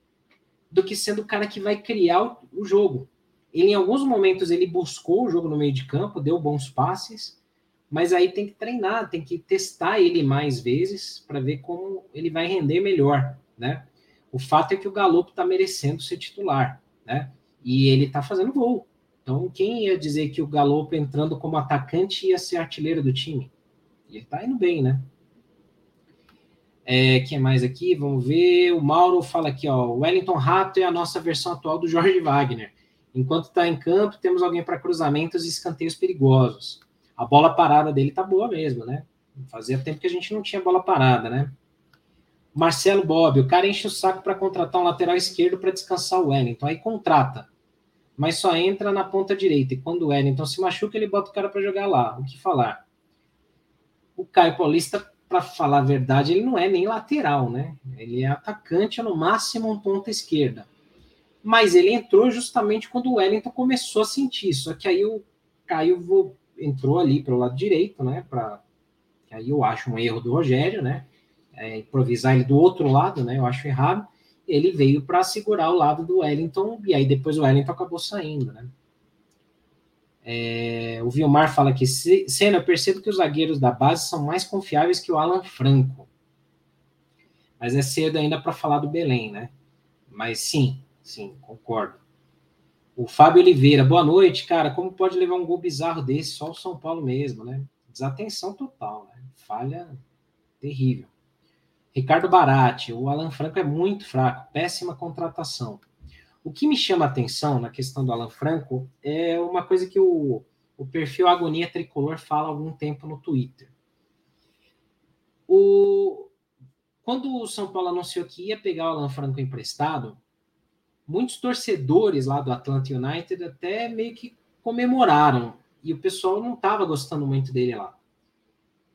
do que sendo o cara que vai criar o, o jogo. Ele, em alguns momentos, ele buscou o jogo no meio de campo, deu bons passes, mas aí tem que treinar, tem que testar ele mais vezes para ver como ele vai render melhor, né? O fato é que o Galopo está merecendo ser titular, né? E ele está fazendo gol. Então, quem ia dizer que o Galopo entrando como atacante ia ser artilheiro do time? Ele tá indo bem, né? É, quem mais aqui? Vamos ver. O Mauro fala aqui, ó. Wellington Rato é a nossa versão atual do Jorge Wagner. Enquanto está em campo, temos alguém para cruzamentos e escanteios perigosos. A bola parada dele tá boa mesmo, né? Fazia tempo que a gente não tinha bola parada, né? Marcelo Bob, o cara enche o saco para contratar um lateral esquerdo para descansar o Wellington. Aí contrata mas só entra na ponta direita. E quando o Wellington se machuca, ele bota o cara para jogar lá. O que falar? O Caio Paulista, para falar a verdade, ele não é nem lateral, né? Ele é atacante, no máximo um ponta esquerda. Mas ele entrou justamente quando o Wellington começou a sentir. Só que aí o Caio entrou ali para o lado direito, né? Pra... Aí eu acho um erro do Rogério, né? É, improvisar ele do outro lado, né? Eu acho errado ele veio para segurar o lado do Wellington, e aí depois o Wellington acabou saindo, né? É, o Vilmar fala que, Senna, eu percebo que os zagueiros da base são mais confiáveis que o Alan Franco. Mas é cedo ainda para falar do Belém, né? Mas sim, sim, concordo. O Fábio Oliveira, boa noite, cara. Como pode levar um gol bizarro desse? Só o São Paulo mesmo, né? Desatenção total, né? Falha terrível. Ricardo Barati, o Alan Franco é muito fraco, péssima contratação. O que me chama a atenção na questão do Alan Franco é uma coisa que o, o perfil Agonia Tricolor fala há algum tempo no Twitter. O, quando o São Paulo anunciou que ia pegar o Alan Franco emprestado, muitos torcedores lá do Atlanta United até meio que comemoraram. E o pessoal não estava gostando muito dele lá.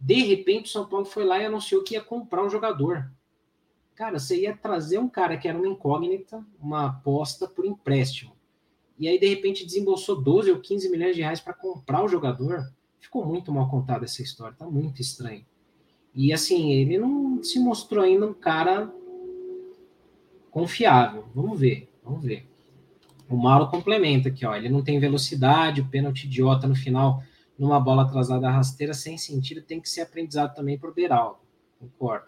De repente, o São Paulo foi lá e anunciou que ia comprar um jogador. Cara, você ia trazer um cara que era uma incógnita, uma aposta por empréstimo. E aí, de repente, desembolsou 12 ou 15 milhões de reais para comprar o jogador. Ficou muito mal contada essa história, tá muito estranho. E assim, ele não se mostrou ainda um cara confiável. Vamos ver, vamos ver. O Mauro complementa aqui, ó. Ele não tem velocidade, o pênalti idiota no final, numa bola atrasada rasteira, sem sentido, tem que ser aprendizado também para o Beraldo. Concordo.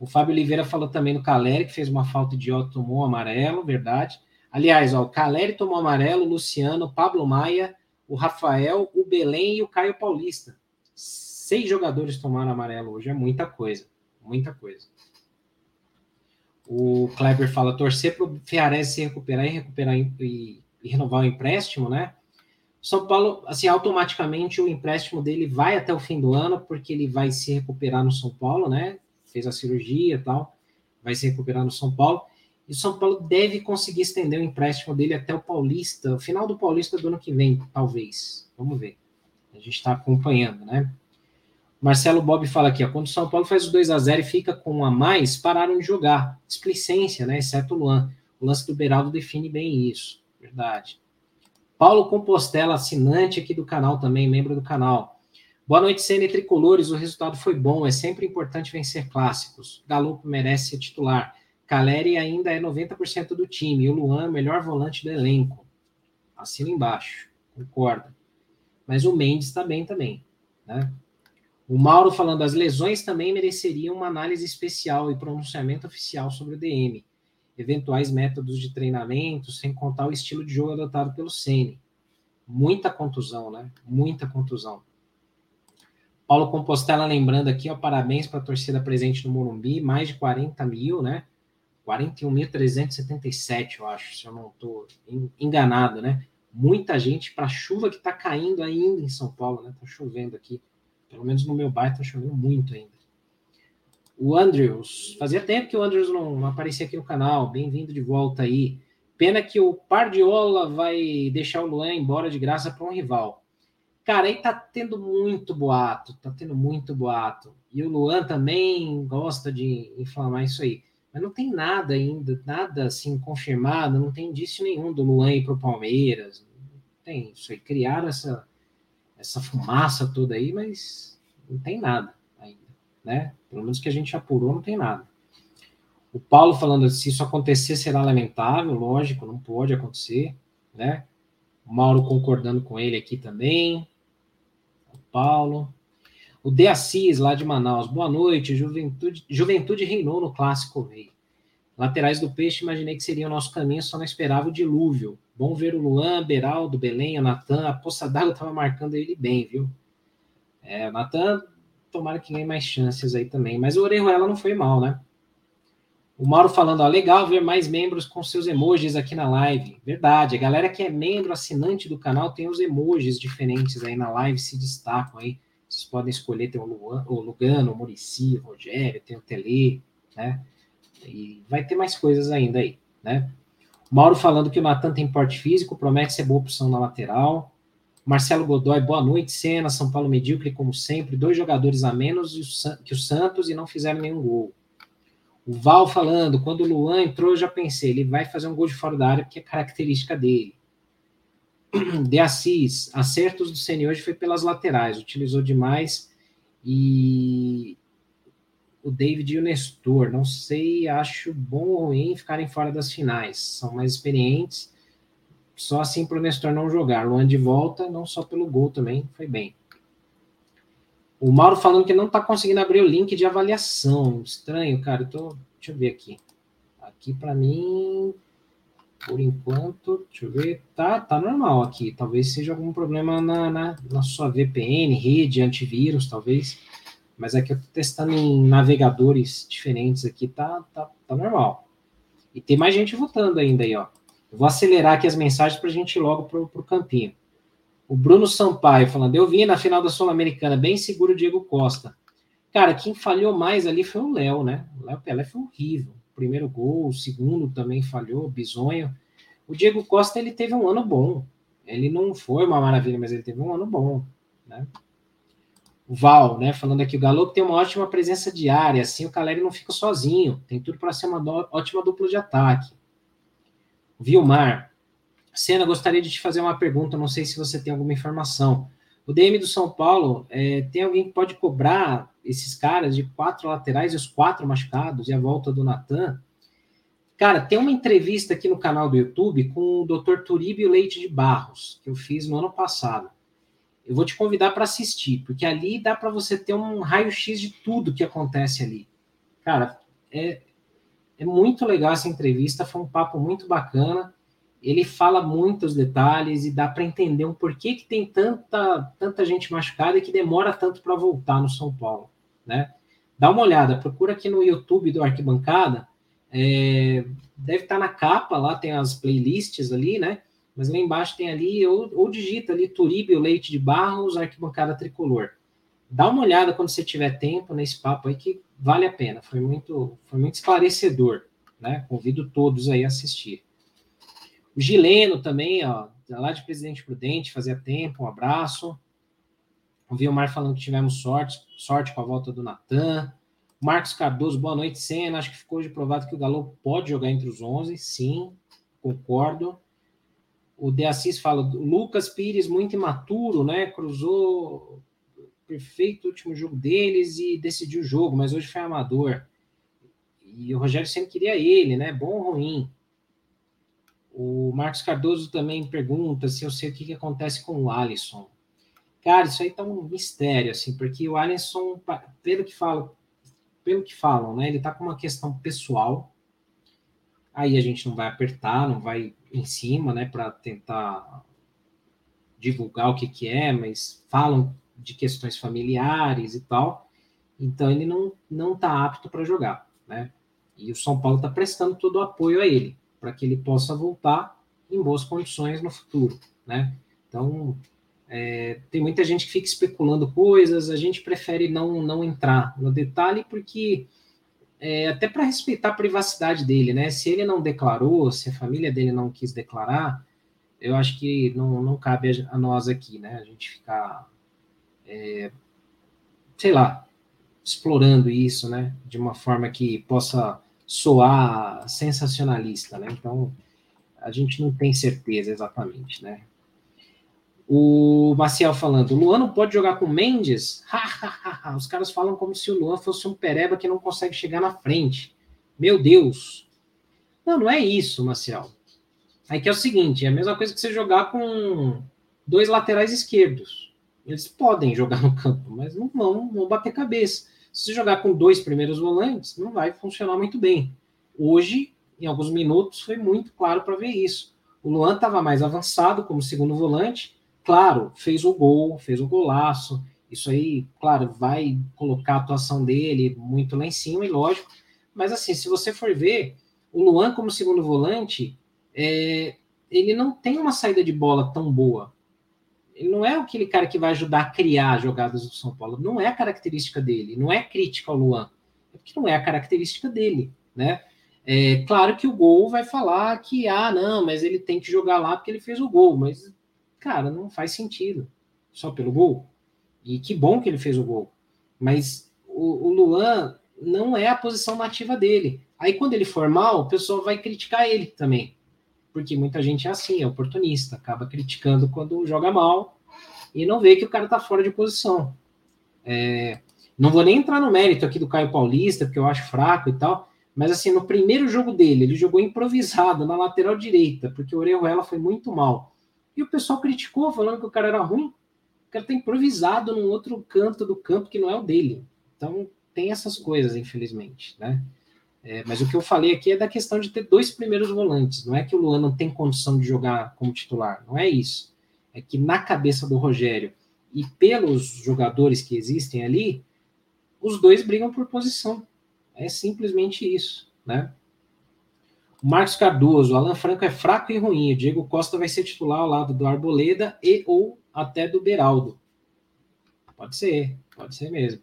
O Fábio Oliveira falou também no Caleri, que fez uma falta idiota, tomou amarelo, verdade. Aliás, ó, o Caleri tomou amarelo, o Luciano, o Pablo Maia, o Rafael, o Belém e o Caio Paulista. Seis jogadores tomaram amarelo hoje, é muita coisa. Muita coisa. O Kleber fala torcer para o Ferrarese se recuperar e recuperar e, e, renovar o empréstimo, né? São Paulo, assim, automaticamente o empréstimo dele vai até o fim do ano, porque ele vai se recuperar no São Paulo, né? Fez a cirurgia e tal, vai se recuperar no São Paulo. E o São Paulo deve conseguir estender o empréstimo dele até o Paulista, o final do Paulista do ano que vem, talvez. Vamos ver. A gente está acompanhando, né? Marcelo Bob fala aqui, ó, quando o São Paulo faz o 2 a 0 e fica com um a mais, pararam de jogar. Displicência, né? Exceto o Luan. O lance do Beraldo define bem isso. Verdade. Paulo Compostela, assinante aqui do canal também, membro do canal. Boa noite, CN Tricolores. O resultado foi bom. É sempre importante vencer clássicos. Galo merece ser titular. Caleri ainda é 90% do time. E o Luan, melhor volante do elenco. Assina embaixo. Concordo. Mas o Mendes está bem também. Né? O Mauro falando, as lesões também mereceriam uma análise especial e pronunciamento oficial sobre o DM, eventuais métodos de treinamento, sem contar o estilo de jogo adotado pelo Ceni. Muita contusão, né? Muita contusão. Paulo Compostela lembrando aqui, ó, parabéns para a torcida presente no Morumbi, mais de 40 mil, né? 41.377, eu acho, se eu não estou enganado, né? Muita gente para a chuva que está caindo ainda em São Paulo, né? Está chovendo aqui. Pelo menos no meu bairro tá chovendo muito ainda. O Andrews, fazia tempo que o Andrews não aparecia aqui no canal. Bem-vindo de volta aí. Pena que o Pardiola vai deixar o Luan embora de graça para um rival. Cara, aí tá tendo muito boato, tá tendo muito boato. E o Luan também gosta de inflamar isso aí. Mas não tem nada ainda, nada assim confirmado, não tem indício nenhum do Luan ir pro Palmeiras. Não tem isso aí. Criaram essa, essa fumaça toda aí, mas não tem nada né? Pelo menos que a gente apurou, não tem nada. O Paulo falando se isso acontecer será lamentável, lógico, não pode acontecer, né? O Mauro concordando com ele aqui também. O Paulo. O De Assis, lá de Manaus. Boa noite. Juventude, Juventude reinou no Clássico Rei. Laterais do Peixe, imaginei que seria o nosso caminho, só não esperava o dilúvio. Bom ver o Luan, Beraldo, Belém, o Natan. A Poça d'Água estava marcando ele bem, viu? É, Natan, tomara que ganhe mais chances aí também. Mas o Orejuela não foi mal, né? O Mauro falando, ó, legal ver mais membros com seus emojis aqui na live. Verdade, a galera que é membro, assinante do canal, tem os emojis diferentes aí na live, se destacam aí. Vocês podem escolher, tem o, Luan, o Lugano, o Murici, o Rogério, tem o Tele, né? E vai ter mais coisas ainda aí, né? Mauro falando que o Natan tem porte físico, promete ser boa opção na lateral. Marcelo Godoy, boa noite, Cena, São Paulo medíocre, como sempre, dois jogadores a menos que o Santos e não fizeram nenhum gol. O Val falando, quando o Luan entrou, eu já pensei, ele vai fazer um gol de fora da área, porque é característica dele. De Assis, acertos do Ceni hoje foi pelas laterais, utilizou demais e o David e o Nestor. Não sei, acho bom ou ruim ficarem fora das finais. São mais experientes. Só assim para o Nestor não jogar. Luan de volta, não só pelo gol também, foi bem. O Mauro falando que não está conseguindo abrir o link de avaliação. Estranho, cara. Tô... Deixa eu ver aqui. Aqui para mim, por enquanto, deixa eu ver. Tá, tá normal aqui. Talvez seja algum problema na, na, na sua VPN, rede, antivírus, talvez. Mas aqui eu estou testando em navegadores diferentes aqui, tá, tá, tá normal. E tem mais gente votando ainda aí, ó. Vou acelerar aqui as mensagens para a gente ir logo pro, pro campinho. O Bruno Sampaio falando, eu vi na final da Sul-Americana, bem seguro o Diego Costa. Cara, quem falhou mais ali foi o Léo, né? O Léo Pelé foi horrível. Primeiro gol, o segundo também falhou, bizonho. O Diego Costa, ele teve um ano bom. Ele não foi uma maravilha, mas ele teve um ano bom, né? O Val, né, falando aqui, o Galo tem uma ótima presença diária, assim o Caleri não fica sozinho, tem tudo para ser uma ótima dupla de ataque. Vilmar, Senna, gostaria de te fazer uma pergunta, não sei se você tem alguma informação. O DM do São Paulo, é, tem alguém que pode cobrar esses caras de quatro laterais e os quatro machucados e a volta do Natan? Cara, tem uma entrevista aqui no canal do YouTube com o Dr. Turíbio Leite de Barros, que eu fiz no ano passado eu vou te convidar para assistir, porque ali dá para você ter um raio-x de tudo que acontece ali. Cara, é, é muito legal essa entrevista, foi um papo muito bacana. Ele fala muitos detalhes e dá para entender um porquê que tem tanta, tanta gente machucada e que demora tanto para voltar no São Paulo, né? Dá uma olhada, procura aqui no YouTube do Arquibancada, é, deve estar tá na capa, lá tem as playlists ali, né? mas lá embaixo tem ali, ou, ou digita ali Turíbio Leite de Barros, arquibancada tricolor. Dá uma olhada quando você tiver tempo nesse papo aí, que vale a pena. Foi muito, foi muito esclarecedor, né? Convido todos aí a assistir. O Gileno também, ó, lá de Presidente Prudente, fazia tempo, um abraço. O Vilmar falando que tivemos sorte, sorte com a volta do Natan. Marcos Cardoso, boa noite, Senna. Acho que ficou de provado que o Galo pode jogar entre os 11. Sim, concordo. O De Assis fala, Lucas Pires muito imaturo, né? Cruzou perfeito o último jogo deles e decidiu o jogo, mas hoje foi amador. E o Rogério sempre queria ele, né? Bom ou ruim? O Marcos Cardoso também pergunta se eu sei o que, que acontece com o Alisson. Cara, isso aí tá um mistério, assim, porque o Alisson, pelo que falam, pelo que falam, né? Ele tá com uma questão pessoal. Aí a gente não vai apertar, não vai em cima, né, para tentar divulgar o que, que é, mas falam de questões familiares e tal. Então ele não não está apto para jogar, né? E o São Paulo está prestando todo o apoio a ele para que ele possa voltar em boas condições no futuro, né? Então é, tem muita gente que fica especulando coisas, a gente prefere não não entrar no detalhe porque é, até para respeitar a privacidade dele, né? Se ele não declarou, se a família dele não quis declarar, eu acho que não, não cabe a, nós aqui, né? A gente ficar, é, sei lá, explorando isso, né? De uma forma que possa soar sensacionalista, né? Então, a gente não tem certeza exatamente, né? O Maciel falando, o Luan não pode jogar com Mendes? Os caras falam como se o Luan fosse um pereba que não consegue chegar na frente. Meu Deus. Não, não é isso, Maciel. Aí que é o seguinte, é a mesma coisa que você jogar com dois laterais esquerdos. Eles podem jogar no campo, mas não vão, vão bater cabeça. Se jogar com dois primeiros volantes, não vai funcionar muito bem. Hoje, em alguns minutos, foi muito claro para ver isso. O Luan estava mais avançado como segundo volante, Claro, fez o gol, fez o golaço. Isso aí, claro, vai colocar a atuação dele muito lá em cima, e lógico. Mas assim, se você for ver, o Luan como segundo volante, é, ele não tem uma saída de bola tão boa. Ele não é aquele cara que vai ajudar a criar jogadas do São Paulo. Não é a característica dele. Não é crítica ao Luan. É porque não é a característica dele, né? É claro que o gol vai falar que, ah, não, mas ele tem que jogar lá porque ele fez o gol. Mas cara, não faz sentido. Só pelo gol. E que bom que ele fez o gol. Mas o, o Luan não é a posição nativa dele. Aí quando ele for mal, o pessoal vai criticar ele também. Porque muita gente é assim, é oportunista, acaba criticando quando joga mal e não vê que o cara tá fora de posição. É, não vou nem entrar no mérito aqui do Caio Paulista, porque eu acho fraco e tal, mas assim, no primeiro jogo dele, ele jogou improvisado na lateral direita, porque o Orejuela foi muito mal. E o pessoal criticou, falando que o cara era ruim. O cara tá improvisado num outro canto do campo que não é o dele. Então, tem essas coisas, infelizmente, né? É, mas o que eu falei aqui é da questão de ter dois primeiros volantes. Não é que o Luan não tem condição de jogar como titular. Não é isso. É que na cabeça do Rogério e pelos jogadores que existem ali, os dois brigam por posição. É simplesmente isso, né? Marcos Cardoso, Alan Franco é fraco e ruim. O Diego Costa vai ser titular ao lado do Arboleda e ou até do Beraldo. Pode ser, pode ser mesmo.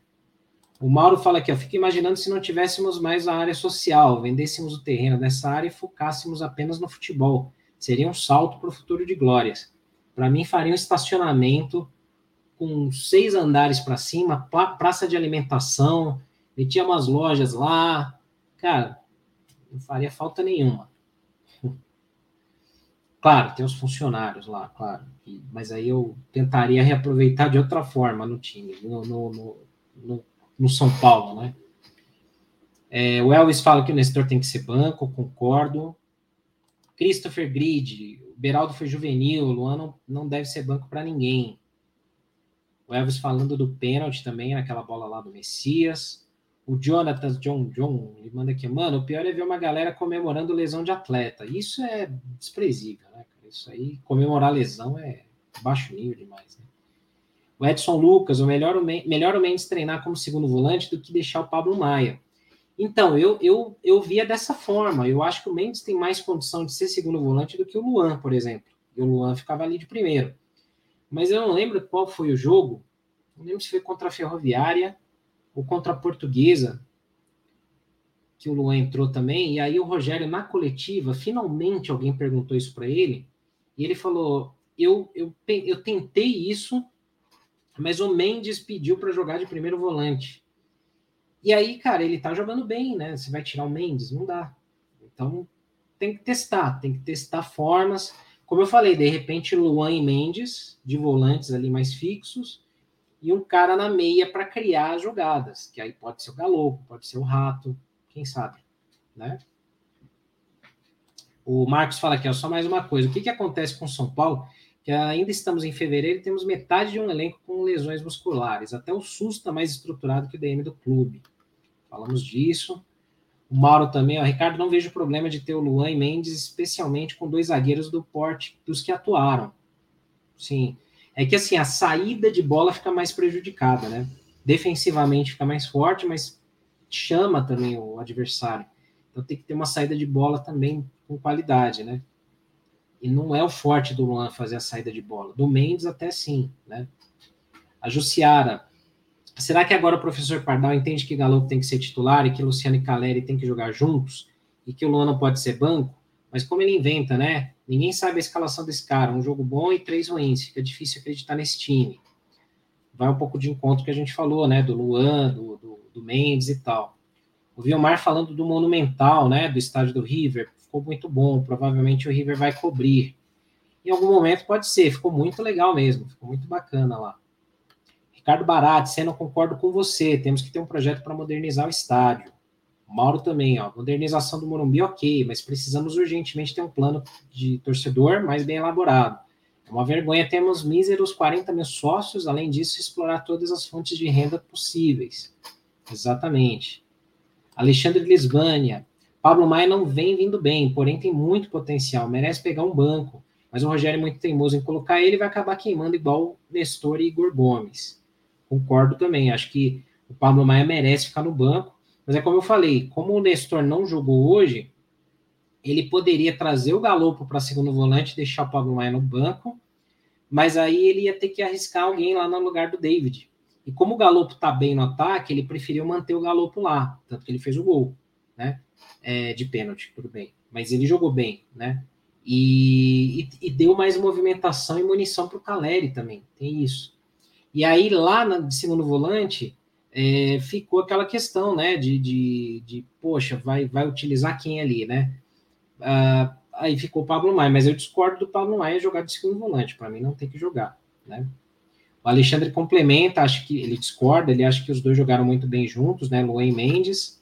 O Mauro fala aqui, ó, fica imaginando se não tivéssemos mais a área social, vendêssemos o terreno dessa área e focássemos apenas no futebol. Seria um salto para o futuro de glórias. Para mim, faria um estacionamento com seis andares para cima, praça de alimentação, metia umas lojas lá. Cara, não faria falta nenhuma. Claro, tem os funcionários lá, claro. Mas aí eu tentaria reaproveitar de outra forma no time, no, no, no, no, no São Paulo, né? É, o Elvis fala que o Nestor tem que ser banco, concordo. Christopher Grid, o Beraldo foi juvenil, o Luan não, não deve ser banco para ninguém. O Elvis falando do pênalti também, naquela bola lá do Messias. O Jonathan John John, ele manda aqui, mano, o pior é ver uma galera comemorando lesão de atleta. Isso é desprezível, né? Isso aí, comemorar lesão é baixo nível demais, né? O Edson Lucas, o melhor, o melhor o Mendes treinar como segundo volante do que deixar o Pablo Maia. Então, eu, eu, eu via dessa forma. Eu acho que o Mendes tem mais condição de ser segundo volante do que o Luan, por exemplo. E o Luan ficava ali de primeiro. Mas eu não lembro qual foi o jogo. Não lembro se foi contra a Ferroviária ou contra a Portuguesa, que o Luan entrou também. E aí o Rogério, na coletiva, finalmente alguém perguntou isso para ele. E ele falou: eu, eu, eu tentei isso, mas o Mendes pediu para jogar de primeiro volante. E aí, cara, ele tá jogando bem, né? Você vai tirar o Mendes? Não dá. Então, tem que testar, tem que testar formas. Como eu falei, de repente, Luan e Mendes, de volantes ali mais fixos, e um cara na meia para criar as jogadas, que aí pode ser o Galo, pode ser o Rato, quem sabe, né? O Marcos fala aqui, ó, só mais uma coisa. O que, que acontece com o São Paulo? Que ainda estamos em fevereiro e temos metade de um elenco com lesões musculares. Até o SUS está mais estruturado que o DM do clube. Falamos disso. O Mauro também, ó, Ricardo, não vejo problema de ter o Luan e Mendes, especialmente com dois zagueiros do porte dos que atuaram. Sim. É que assim, a saída de bola fica mais prejudicada, né? Defensivamente fica mais forte, mas chama também o adversário. Então tem que ter uma saída de bola também com qualidade, né? E não é o forte do Luan fazer a saída de bola. Do Mendes até sim, né? A Jussiara. Será que agora o professor Pardal entende que Galo tem que ser titular e que Luciano e Caleri tem que jogar juntos e que o Luan não pode ser banco? Mas como ele inventa, né? Ninguém sabe a escalação desse cara. Um jogo bom e três ruins. Fica difícil acreditar nesse time. Vai um pouco de encontro que a gente falou, né? Do Luan, do, do, do Mendes e tal. O Vilmar falando do Monumental, né? Do estádio do River ficou muito bom, provavelmente o River vai cobrir. Em algum momento pode ser, ficou muito legal mesmo, ficou muito bacana lá. Ricardo Barati, não concordo com você, temos que ter um projeto para modernizar o estádio. Mauro também, ó, modernização do Morumbi, ok, mas precisamos urgentemente ter um plano de torcedor mais bem elaborado. É uma vergonha termos míseros 40 mil sócios, além disso, explorar todas as fontes de renda possíveis. Exatamente. Alexandre Lisbânia, Pablo Maia não vem vindo bem, porém tem muito potencial, merece pegar um banco. Mas o Rogério é muito teimoso em colocar ele vai acabar queimando igual Nestor e Igor Gomes. Concordo também, acho que o Pablo Maia merece ficar no banco. Mas é como eu falei, como o Nestor não jogou hoje, ele poderia trazer o Galopo para segundo volante, deixar o Pablo Maia no banco, mas aí ele ia ter que arriscar alguém lá no lugar do David. E como o Galopo tá bem no ataque, ele preferiu manter o Galopo lá, tanto que ele fez o gol, né? É, de pênalti, tudo bem. Mas ele jogou bem, né? E, e, e deu mais movimentação e munição para o Caleri também, tem isso. E aí, lá no segundo volante, é, ficou aquela questão, né? De, de, de, poxa, vai, vai utilizar quem ali, né? Ah, aí ficou o Pablo Maia, mas eu discordo do Pablo Maia jogar de segundo volante, para mim não tem que jogar, né? O Alexandre complementa, acho que ele discorda, ele acha que os dois jogaram muito bem juntos, né? Luan Mendes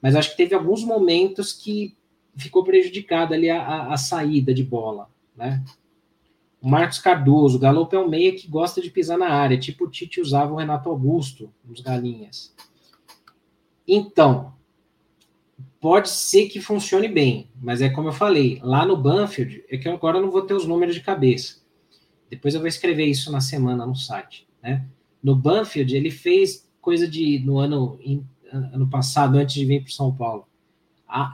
mas acho que teve alguns momentos que ficou prejudicada ali a, a, a, saída de bola, né? O Marcos Cardoso, o Galo é um meia que gosta de pisar na área, tipo o Tite usava o Renato Augusto nos Galinhas. Então, pode ser que funcione bem, mas é como eu falei, lá no Banfield, é que agora eu não vou ter os números de cabeça. Depois eu vou escrever isso na semana no site, né? No Banfield, ele fez coisa de, no ano ano passado, antes de vir para São Paulo.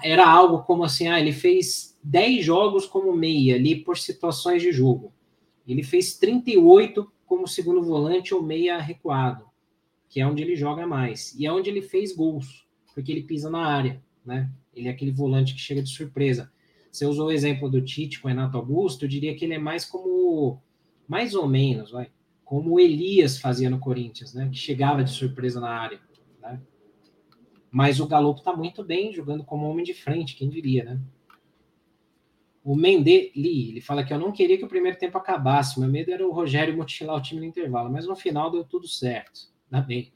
Era algo como assim, ah, ele fez 10 jogos como meia ali por situações de jogo. Ele fez 38 como segundo volante ou meia recuado. que é onde ele joga mais. E é onde ele fez gols, porque ele pisa na área, né? Ele é aquele volante que chega de surpresa. Você usou o exemplo do Tite com o Renato Augusto, eu diria que ele é mais como, mais ou menos, vai, como o Elias fazia no Corinthians, né? Que chegava de surpresa na área? Mas o Galo está muito bem jogando como homem de frente, quem diria, né? O Mendeli, ele fala que eu não queria que o primeiro tempo acabasse, meu medo era o Rogério mutilar o time no intervalo, mas no final deu tudo certo. Ainda bem.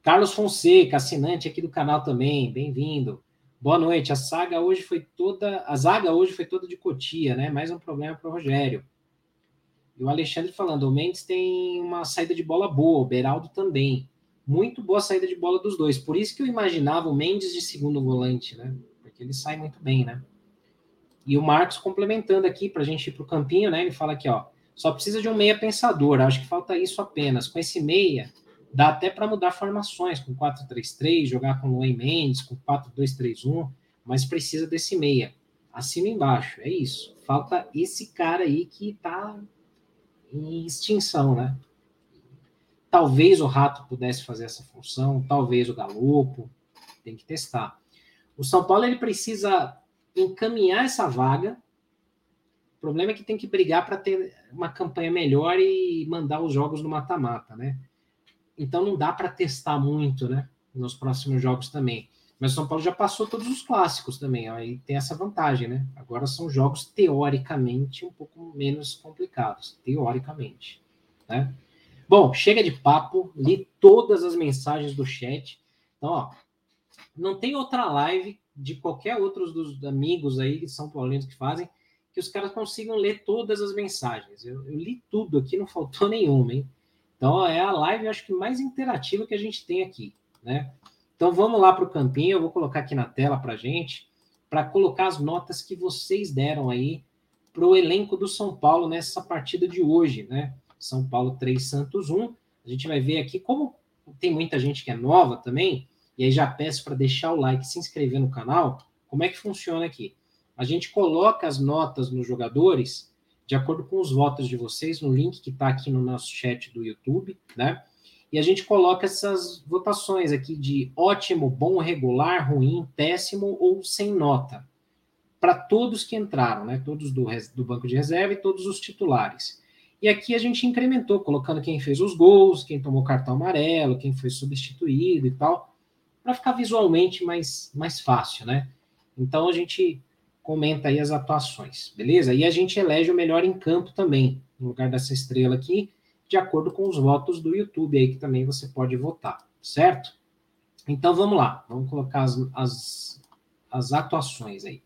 Carlos Fonseca, assinante aqui do canal também, bem-vindo. Boa noite. A saga hoje foi toda, a zaga hoje foi toda de Cotia, né? Mais um problema para o Rogério. E o Alexandre falando, o Mendes tem uma saída de bola boa, o Beraldo também. Muito boa saída de bola dos dois. Por isso que eu imaginava o Mendes de segundo volante, né? Porque ele sai muito bem, né? E o Marcos complementando aqui para a gente ir para o campinho, né? Ele fala aqui, ó, só precisa de um meia pensador. Acho que falta isso apenas. Com esse meia, dá até para mudar formações com 4-3-3, jogar com o Luan Mendes, com 4-2-3-1, mas precisa desse meia. Acima e embaixo, é isso. Falta esse cara aí que está em extinção, né? Talvez o Rato pudesse fazer essa função, talvez o Galopo, tem que testar. O São Paulo ele precisa encaminhar essa vaga. O problema é que tem que brigar para ter uma campanha melhor e mandar os jogos no mata-mata, né? Então não dá para testar muito, né? Nos próximos jogos também. Mas o São Paulo já passou todos os clássicos também, aí tem essa vantagem, né? Agora são jogos teoricamente um pouco menos complicados, teoricamente, né? Bom, chega de papo, li todas as mensagens do chat. Então, ó, não tem outra live de qualquer outros dos amigos aí que são paulinos que fazem, que os caras consigam ler todas as mensagens. Eu, eu li tudo aqui, não faltou nenhuma, hein? Então é a live, acho que mais interativa que a gente tem aqui, né? Então vamos lá para o campinho, eu vou colocar aqui na tela para gente, para colocar as notas que vocês deram aí para o elenco do São Paulo nessa partida de hoje, né? São Paulo 3, Santos 1. A gente vai ver aqui como tem muita gente que é nova também, e aí já peço para deixar o like, se inscrever no canal. Como é que funciona aqui? A gente coloca as notas nos jogadores de acordo com os votos de vocês, no link que está aqui no nosso chat do YouTube, né? E a gente coloca essas votações aqui de ótimo, bom, regular, ruim, péssimo ou sem nota. Para todos que entraram, né? Todos do, do banco de reserva e todos os titulares. E aqui a gente incrementou, colocando quem fez os gols, quem tomou cartão amarelo, quem foi substituído e tal para ficar visualmente mais, mais fácil, né? Então a gente comenta aí as atuações, beleza? E a gente elege o melhor em campo também, no lugar dessa estrela aqui, de acordo com os votos do YouTube aí, que também você pode votar, certo? Então vamos lá, vamos colocar as, as, as atuações aí.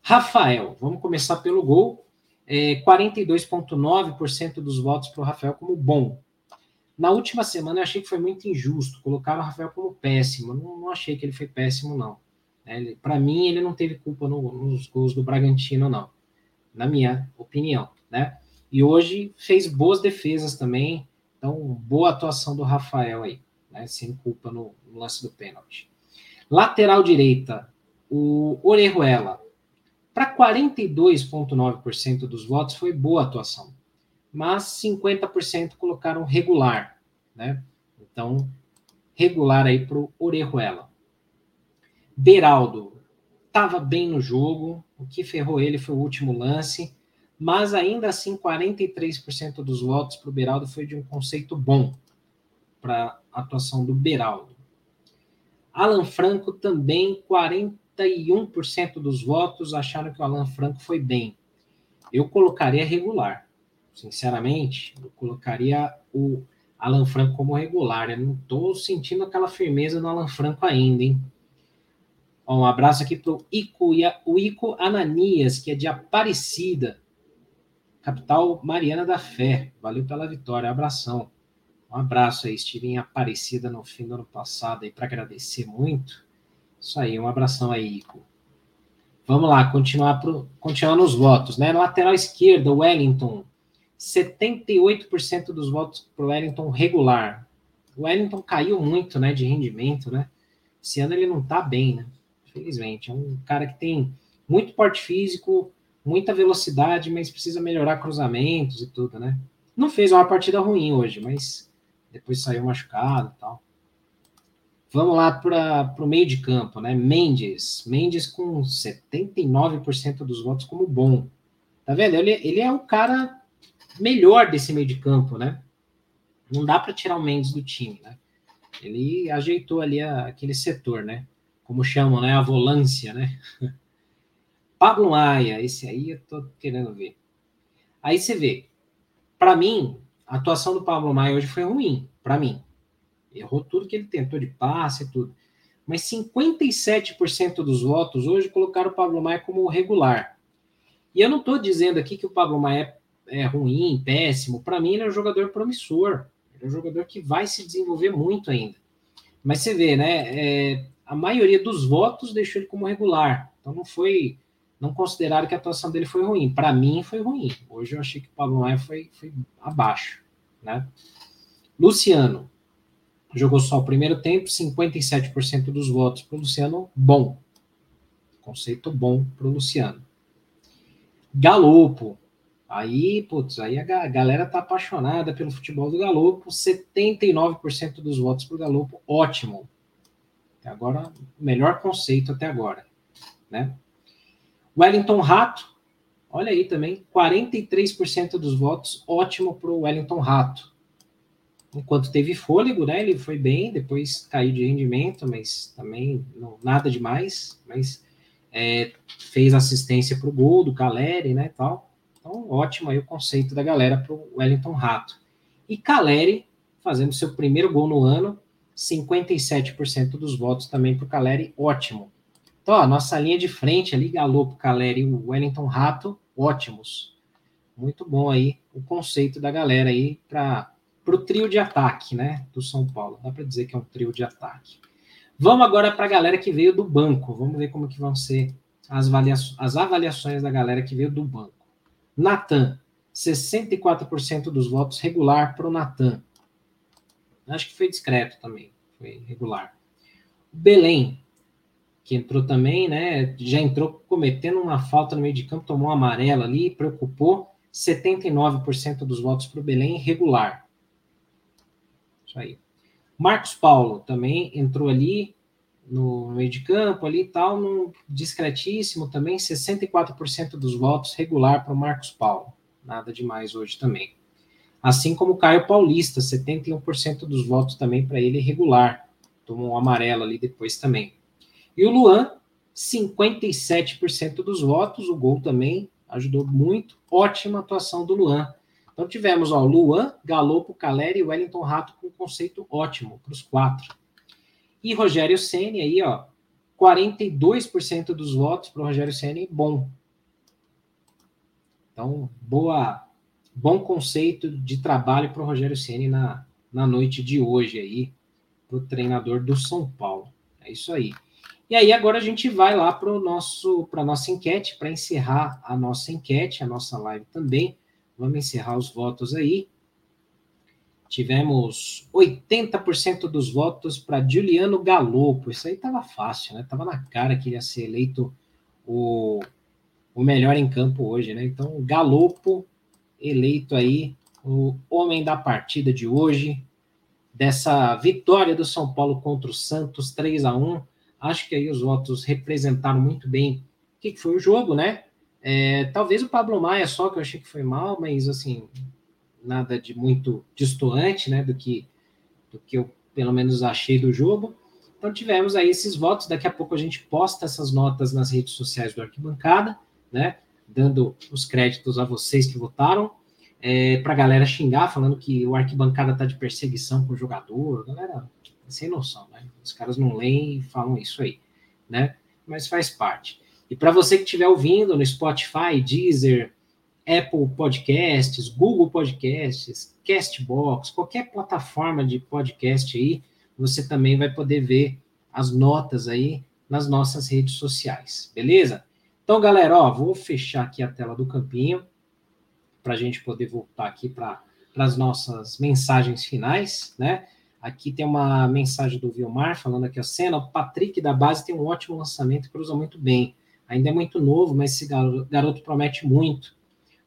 Rafael, vamos começar pelo gol. É, 42,9% dos votos para o Rafael como bom, na última semana eu achei que foi muito injusto. Colocaram o Rafael como péssimo. Não, não achei que ele foi péssimo, não. É, Para mim, ele não teve culpa no, nos gols do Bragantino, não. Na minha opinião, né? E hoje fez boas defesas também. Então, boa atuação do Rafael aí, né? Sem culpa no, no lance do pênalti. Lateral direita, o Orejuela. Para 42,9% dos votos, foi boa atuação mas 50% colocaram regular, né? Então, regular aí para o Orejuela. Beraldo estava bem no jogo, o que ferrou ele foi o último lance, mas ainda assim 43% dos votos para o Beraldo foi de um conceito bom para a atuação do Beraldo. Alan Franco também 41% dos votos acharam que o Alan Franco foi bem. Eu colocaria regular sinceramente, eu colocaria o Alan Franco como regular. Eu não estou sentindo aquela firmeza no Alan Franco ainda, hein? um abraço aqui para Ico, o Ico Ananias, que é de Aparecida, capital Mariana da Fé. Valeu pela vitória, abração. Um abraço aí, estive em Aparecida no fim do ano passado aí para agradecer muito. Isso aí, um abração aí, Ico. Vamos lá, continuar, pro, continuar nos votos, né? Lateral esquerda, Wellington, 78% dos votos para Wellington regular. O Wellington caiu muito, né, de rendimento, né? Esse ano ele não está bem, né? Infelizmente, é um cara que tem muito porte físico, muita velocidade, mas precisa melhorar cruzamentos e tudo, né? Não fez uma partida ruim hoje, mas depois saiu machucado e tal. Vamos lá para o meio de campo, né? Mendes. Mendes com 79% dos votos como bom. Tá vendo? Ele, ele é o cara melhor desse meio de campo, né? Não dá para tirar o Mendes do time, né? Ele ajeitou ali a, aquele setor, né? Como chamam, né? A volância, né? Pablo Maia, esse aí eu tô querendo ver. Aí você vê, para mim, a atuação do Pablo Maia hoje foi ruim, para mim. Errou tudo que ele tentou de passe e tudo. Mas 57% dos votos hoje colocaram o Pablo Maia como regular. E eu não estou dizendo aqui que o Pablo Maia é, é ruim, péssimo. Para mim, ele é um jogador promissor. Ele é um jogador que vai se desenvolver muito ainda. Mas você vê, né? É, a maioria dos votos deixou ele como regular. Então não foi. Não consideraram que a atuação dele foi ruim. Para mim, foi ruim. Hoje eu achei que o Pablo Maia foi, foi abaixo. Né? Luciano. Jogou só o primeiro tempo, 57% dos votos para o Luciano, bom. Conceito bom para o Luciano. Galopo. Aí, putz, aí a galera tá apaixonada pelo futebol do Galopo. 79% dos votos para o Galopo, ótimo. Até agora, melhor conceito até agora, né? Wellington Rato, olha aí também, 43% dos votos, ótimo para o Wellington Rato enquanto teve fôlego, né? Ele foi bem, depois caiu de rendimento, mas também não, nada demais, mas é, fez assistência para o gol do Caleri, né? Tal. Então, ótimo aí o conceito da galera para o Wellington Rato. E Caleri fazendo seu primeiro gol no ano, 57% dos votos também para o Caleri, ótimo. Então, ó, nossa linha de frente ali, Galopo, Caleri e Wellington Rato, ótimos. Muito bom aí o conceito da galera aí para para o trio de ataque, né, do São Paulo. Dá para dizer que é um trio de ataque. Vamos agora para a galera que veio do banco. Vamos ver como que vão ser as, avaliações, as avaliações da galera que veio do banco. Natan, 64% dos votos regular para o Natan. Acho que foi discreto também, foi regular. Belém, que entrou também, né? Já entrou cometendo uma falta no meio de campo, tomou um amarelo ali, preocupou. 79% dos votos para o Belém regular. Aí. Marcos Paulo também entrou ali no meio de campo ali e tal, no discretíssimo também, 64% dos votos regular para o Marcos Paulo. Nada demais hoje também. Assim como Caio Paulista, 71% dos votos também para ele regular. Tomou um amarelo ali depois também. E o Luan, 57% dos votos, o gol também ajudou muito. Ótima atuação do Luan. Então tivemos ó, Luan, Galopo, Caleri e Wellington Rato com conceito ótimo para os quatro. E Rogério Ceni aí, ó, 42% dos votos para o Rogério Ceni, bom. Então, boa, bom conceito de trabalho para o Rogério Ceni na, na noite de hoje aí, para o treinador do São Paulo. É isso aí. E aí agora a gente vai lá para nosso para nossa enquete para encerrar a nossa enquete, a nossa live também. Vamos encerrar os votos aí. Tivemos 80% dos votos para Juliano Galopo. Isso aí estava fácil, né? Tava na cara que ia ser eleito o, o melhor em campo hoje, né? Então, Galopo eleito aí o homem da partida de hoje, dessa vitória do São Paulo contra o Santos 3 a 1 Acho que aí os votos representaram muito bem o que foi o jogo, né? É, talvez o Pablo Maia só, que eu achei que foi mal, mas assim, nada de muito distoante, né, do que, do que eu pelo menos achei do jogo. Então tivemos aí esses votos, daqui a pouco a gente posta essas notas nas redes sociais do Arquibancada, né, dando os créditos a vocês que votaram, é, para a galera xingar, falando que o Arquibancada tá de perseguição com o jogador, galera sem noção, né, os caras não leem e falam isso aí, né, mas faz parte. E para você que estiver ouvindo no Spotify, Deezer, Apple Podcasts, Google Podcasts, Castbox, qualquer plataforma de podcast aí, você também vai poder ver as notas aí nas nossas redes sociais, beleza? Então, galera, ó, vou fechar aqui a tela do campinho para a gente poder voltar aqui para as nossas mensagens finais, né? Aqui tem uma mensagem do Vilmar falando aqui, a cena, o Patrick da base tem um ótimo lançamento, cruza muito bem ainda é muito novo, mas esse garoto, promete muito.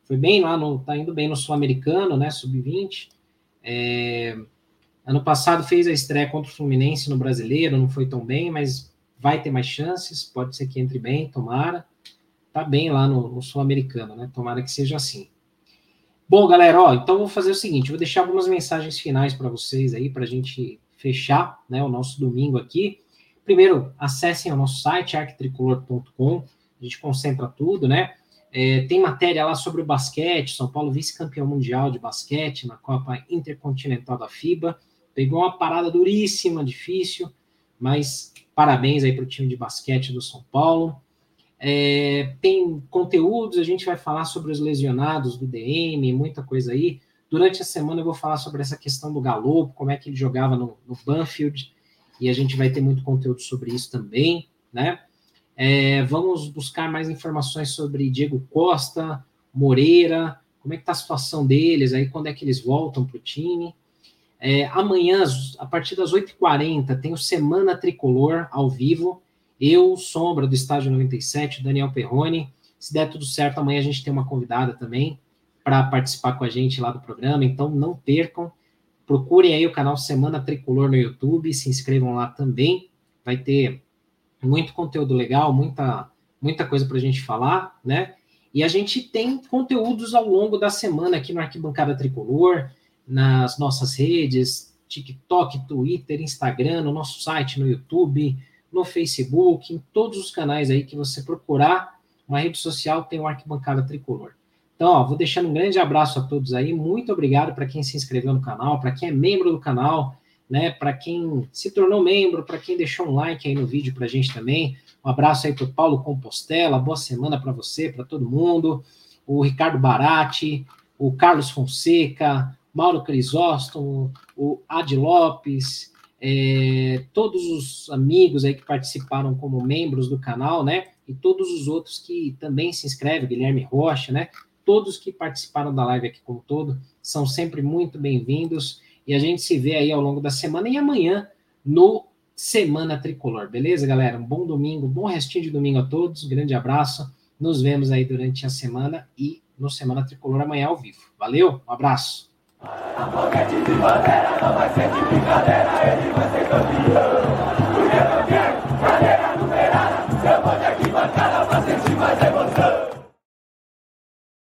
Foi bem lá, no, tá indo bem no Sul-Americano, né, sub-20. É, Ano passado fez a estreia contra o Fluminense no Brasileiro, não foi tão bem, mas vai ter mais chances, pode ser que entre bem, tomara. Tá bem lá no, no Sul-Americano, né? Tomara que seja assim. Bom, galera, ó, então vou fazer o seguinte, vou deixar algumas mensagens finais para vocês aí, para a gente fechar né, o nosso domingo aqui. Primeiro, acessem o nosso site, arquitricolor.com, a gente concentra tudo, né? É, tem matéria lá sobre o basquete, São Paulo vice-campeão mundial de basquete na Copa Intercontinental da FIBA. Pegou uma parada duríssima, difícil, mas parabéns aí para o time de basquete do São Paulo. É, tem conteúdos, a gente vai falar sobre os lesionados do DM, muita coisa aí. Durante a semana eu vou falar sobre essa questão do Galo, como é que ele jogava no, no Banfield, e a gente vai ter muito conteúdo sobre isso também, né? É, vamos buscar mais informações sobre Diego Costa, Moreira, como é que tá a situação deles, aí quando é que eles voltam para o time. É, amanhã, a partir das 8h40, tem o Semana Tricolor ao vivo. Eu, Sombra, do Estádio 97, Daniel Perrone. Se der tudo certo, amanhã a gente tem uma convidada também para participar com a gente lá do programa, então não percam. Procurem aí o canal Semana Tricolor no YouTube, se inscrevam lá também. Vai ter muito conteúdo legal, muita, muita coisa para a gente falar, né? E a gente tem conteúdos ao longo da semana aqui no Arquibancada Tricolor nas nossas redes, TikTok, Twitter, Instagram, no nosso site, no YouTube, no Facebook, em todos os canais aí que você procurar uma rede social tem o Arquibancada Tricolor. Então, ó, vou deixando um grande abraço a todos aí, muito obrigado para quem se inscreveu no canal, para quem é membro do canal, né, para quem se tornou membro, para quem deixou um like aí no vídeo para a gente também. Um abraço aí para o Paulo Compostela, boa semana para você, para todo mundo. O Ricardo Barati, o Carlos Fonseca, Mauro Crisóstomo, o Adi Lopes, é, todos os amigos aí que participaram como membros do canal, né? E todos os outros que também se inscrevem, Guilherme Rocha, né? Todos que participaram da live aqui como todo, são sempre muito bem-vindos. E a gente se vê aí ao longo da semana e amanhã no Semana Tricolor, beleza, galera? Um bom domingo, bom restinho de domingo a todos, grande abraço. Nos vemos aí durante a semana e no Semana Tricolor amanhã ao vivo. Valeu, um abraço. A boquete de não vai ser de brincadeira, ele vai